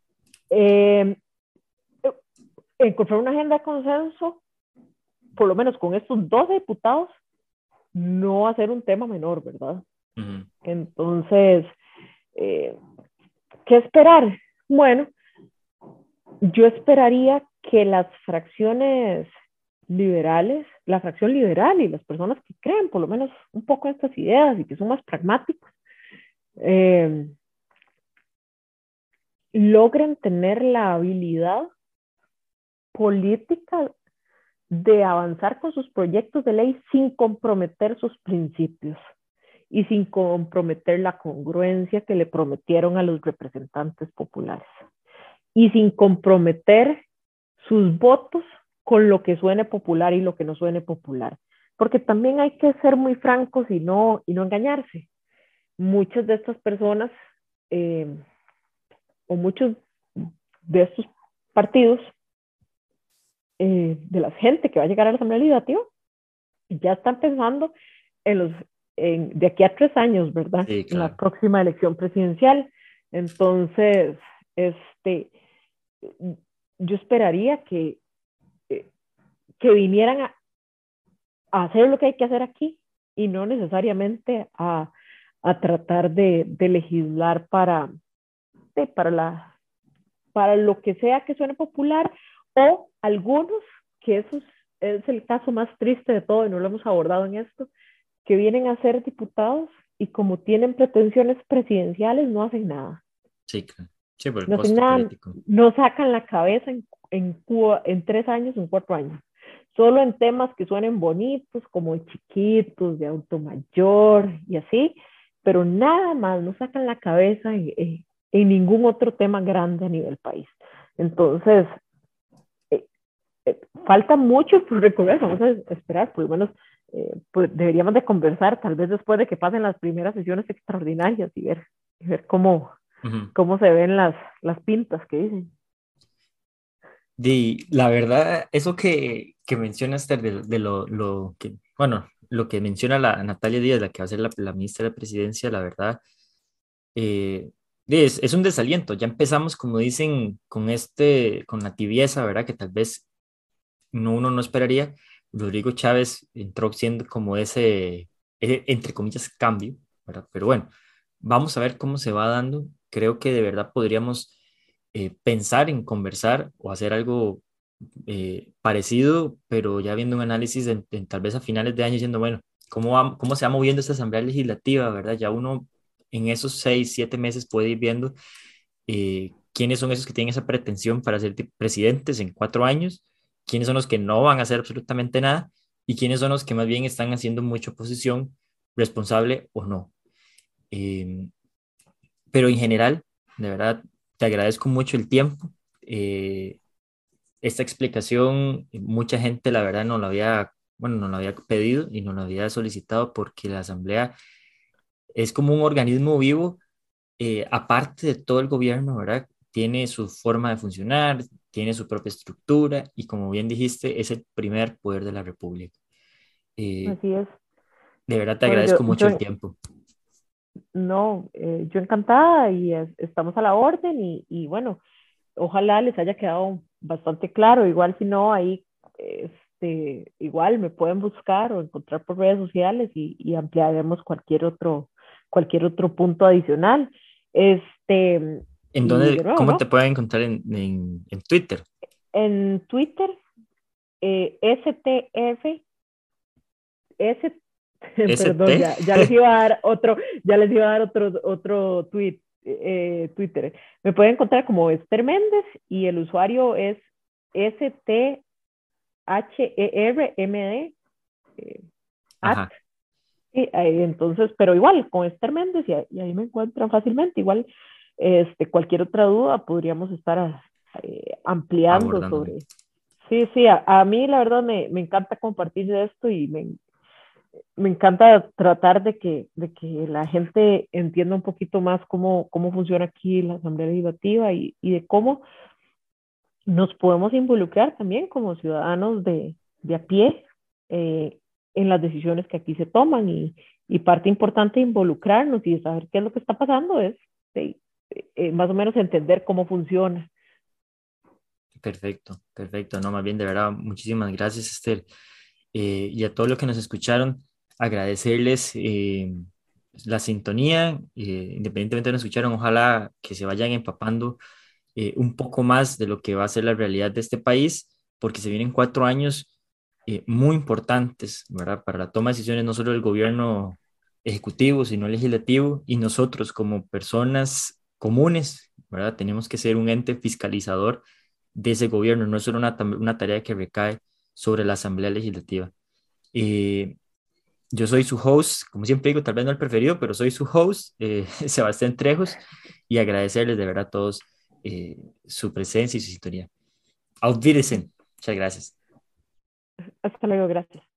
Eh, encontrar una agenda de consenso, por lo menos con estos dos diputados, no va a ser un tema menor, ¿verdad? Entonces, eh, ¿qué esperar? Bueno, yo esperaría que las fracciones liberales, la fracción liberal y las personas que creen por lo menos un poco en estas ideas y que son más pragmáticos, eh, logren tener la habilidad política de avanzar con sus proyectos de ley sin comprometer sus principios y sin comprometer la congruencia que le prometieron a los representantes populares y sin comprometer sus votos con lo que suene popular y lo que no suene popular. Porque también hay que ser muy francos y no, y no engañarse. Muchas de estas personas eh, o muchos de estos partidos, eh, de la gente que va a llegar a la Asamblea Legislativa, ya están pensando en los, en, de aquí a tres años, ¿verdad? En la próxima elección presidencial. Entonces, este, yo esperaría que, eh, que vinieran a, a, hacer lo que hay que hacer aquí y no necesariamente a, a tratar de, de legislar para, de, para, la, para lo que sea que suene popular o algunos, que eso es, es el caso más triste de todo y no lo hemos abordado en esto, que vienen a ser diputados y como tienen pretensiones presidenciales no hacen nada. Sí, Sí, por el no, nada, sacan la cabeza en, en, en tres años, en cuatro años. Solo en temas que suenen bonitos, como chiquitos, de auto mayor y así, pero nada más, no sacan la cabeza en, en, en ningún otro tema grande a nivel país. Entonces, eh, eh, falta mucho por recorrer, vamos a esperar, por lo menos eh, pues deberíamos de conversar, tal vez después de que pasen las primeras sesiones extraordinarias y ver, y ver cómo, Uh-huh. cómo se ven las, las pintas que dicen. De, la verdad, eso que, que mencionas de, de lo, lo, que, bueno, lo que menciona la Natalia Díaz, la que va a ser la, la ministra de Presidencia, la verdad, eh, es, es, un desaliento. Ya empezamos, como dicen, con este, con la tibieza, ¿verdad? Que tal vez no, uno no esperaría. Rodrigo Chávez entró siendo como ese, ese entre comillas, cambio, ¿verdad? Pero bueno, vamos a ver cómo se va dando creo que de verdad podríamos eh, pensar en conversar o hacer algo eh, parecido, pero ya viendo un análisis en, en, tal vez a finales de año diciendo, bueno, ¿cómo, ¿cómo se va moviendo esta asamblea legislativa, verdad? Ya uno en esos seis, siete meses puede ir viendo eh, quiénes son esos que tienen esa pretensión para ser presidentes en cuatro años, quiénes son los que no van a hacer absolutamente nada y quiénes son los que más bien están haciendo mucha oposición, responsable o no. Eh, pero en general, de verdad, te agradezco mucho el tiempo. Eh, esta explicación, mucha gente, la verdad, no la había, bueno, no la había pedido y no la había solicitado porque la Asamblea es como un organismo vivo, eh, aparte de todo el gobierno, ¿verdad? Tiene su forma de funcionar, tiene su propia estructura y como bien dijiste, es el primer poder de la República. Eh, Así es. De verdad te agradezco bueno, yo, mucho yo, el tiempo no, eh, yo encantada y es, estamos a la orden y, y, bueno, ojalá les haya quedado bastante claro. Igual si no, ahí este, igual me pueden buscar o encontrar por redes sociales y, y ampliaremos cualquier otro, cualquier otro punto adicional. Este, ¿En dónde, nuevo, ¿Cómo ¿no? te pueden encontrar en, en, en Twitter? En Twitter, eh, STF, ST [laughs] Perdón, ya, ya, les iba a dar otro, ya les iba a dar otro, otro tweet, eh, Twitter. Me pueden encontrar como Esther Méndez y el usuario es S-T-H-E-R-M-D. Eh, sí, entonces, pero igual, con Esther Méndez y, y, ahí me encuentran fácilmente. Igual, este, cualquier otra duda podríamos estar eh, ampliando Abordando. sobre. Sí, sí, a, a, mí la verdad me, me encanta compartir esto y me, me encanta tratar de que, de que la gente entienda un poquito más cómo, cómo funciona aquí la Asamblea Legislativa y, y de cómo nos podemos involucrar también como ciudadanos de, de a pie eh, en las decisiones que aquí se toman y, y, parte importante de involucrarnos y de saber qué es lo que está pasando es eh, más o menos entender cómo funciona. Perfecto, perfecto. No, más bien, de verdad, muchísimas gracias, Esther. Eh, y a todos los que nos escucharon, agradecerles eh, la sintonía, eh, independientemente de nos escucharon, ojalá que se vayan empapando eh, un poco más de lo que va a ser la realidad de este país, porque se vienen cuatro años muy importantes. Para la toma de decisiones no solo del gobierno ejecutivo, sino legislativo, y nosotros como personas comunes, ¿verdad? Tenemos que ser un ente fiscalizador de ese gobierno, no es solo una tarea que recae sobre la Asamblea Legislativa. Eh, yo soy su host, como siempre digo, tal vez no el preferido, pero soy su host, eh, [laughs] Sebastián Trejos, y agradecerles de verdad a todos eh, su presencia y su historia. Auf. Muchas gracias. Hasta luego, gracias.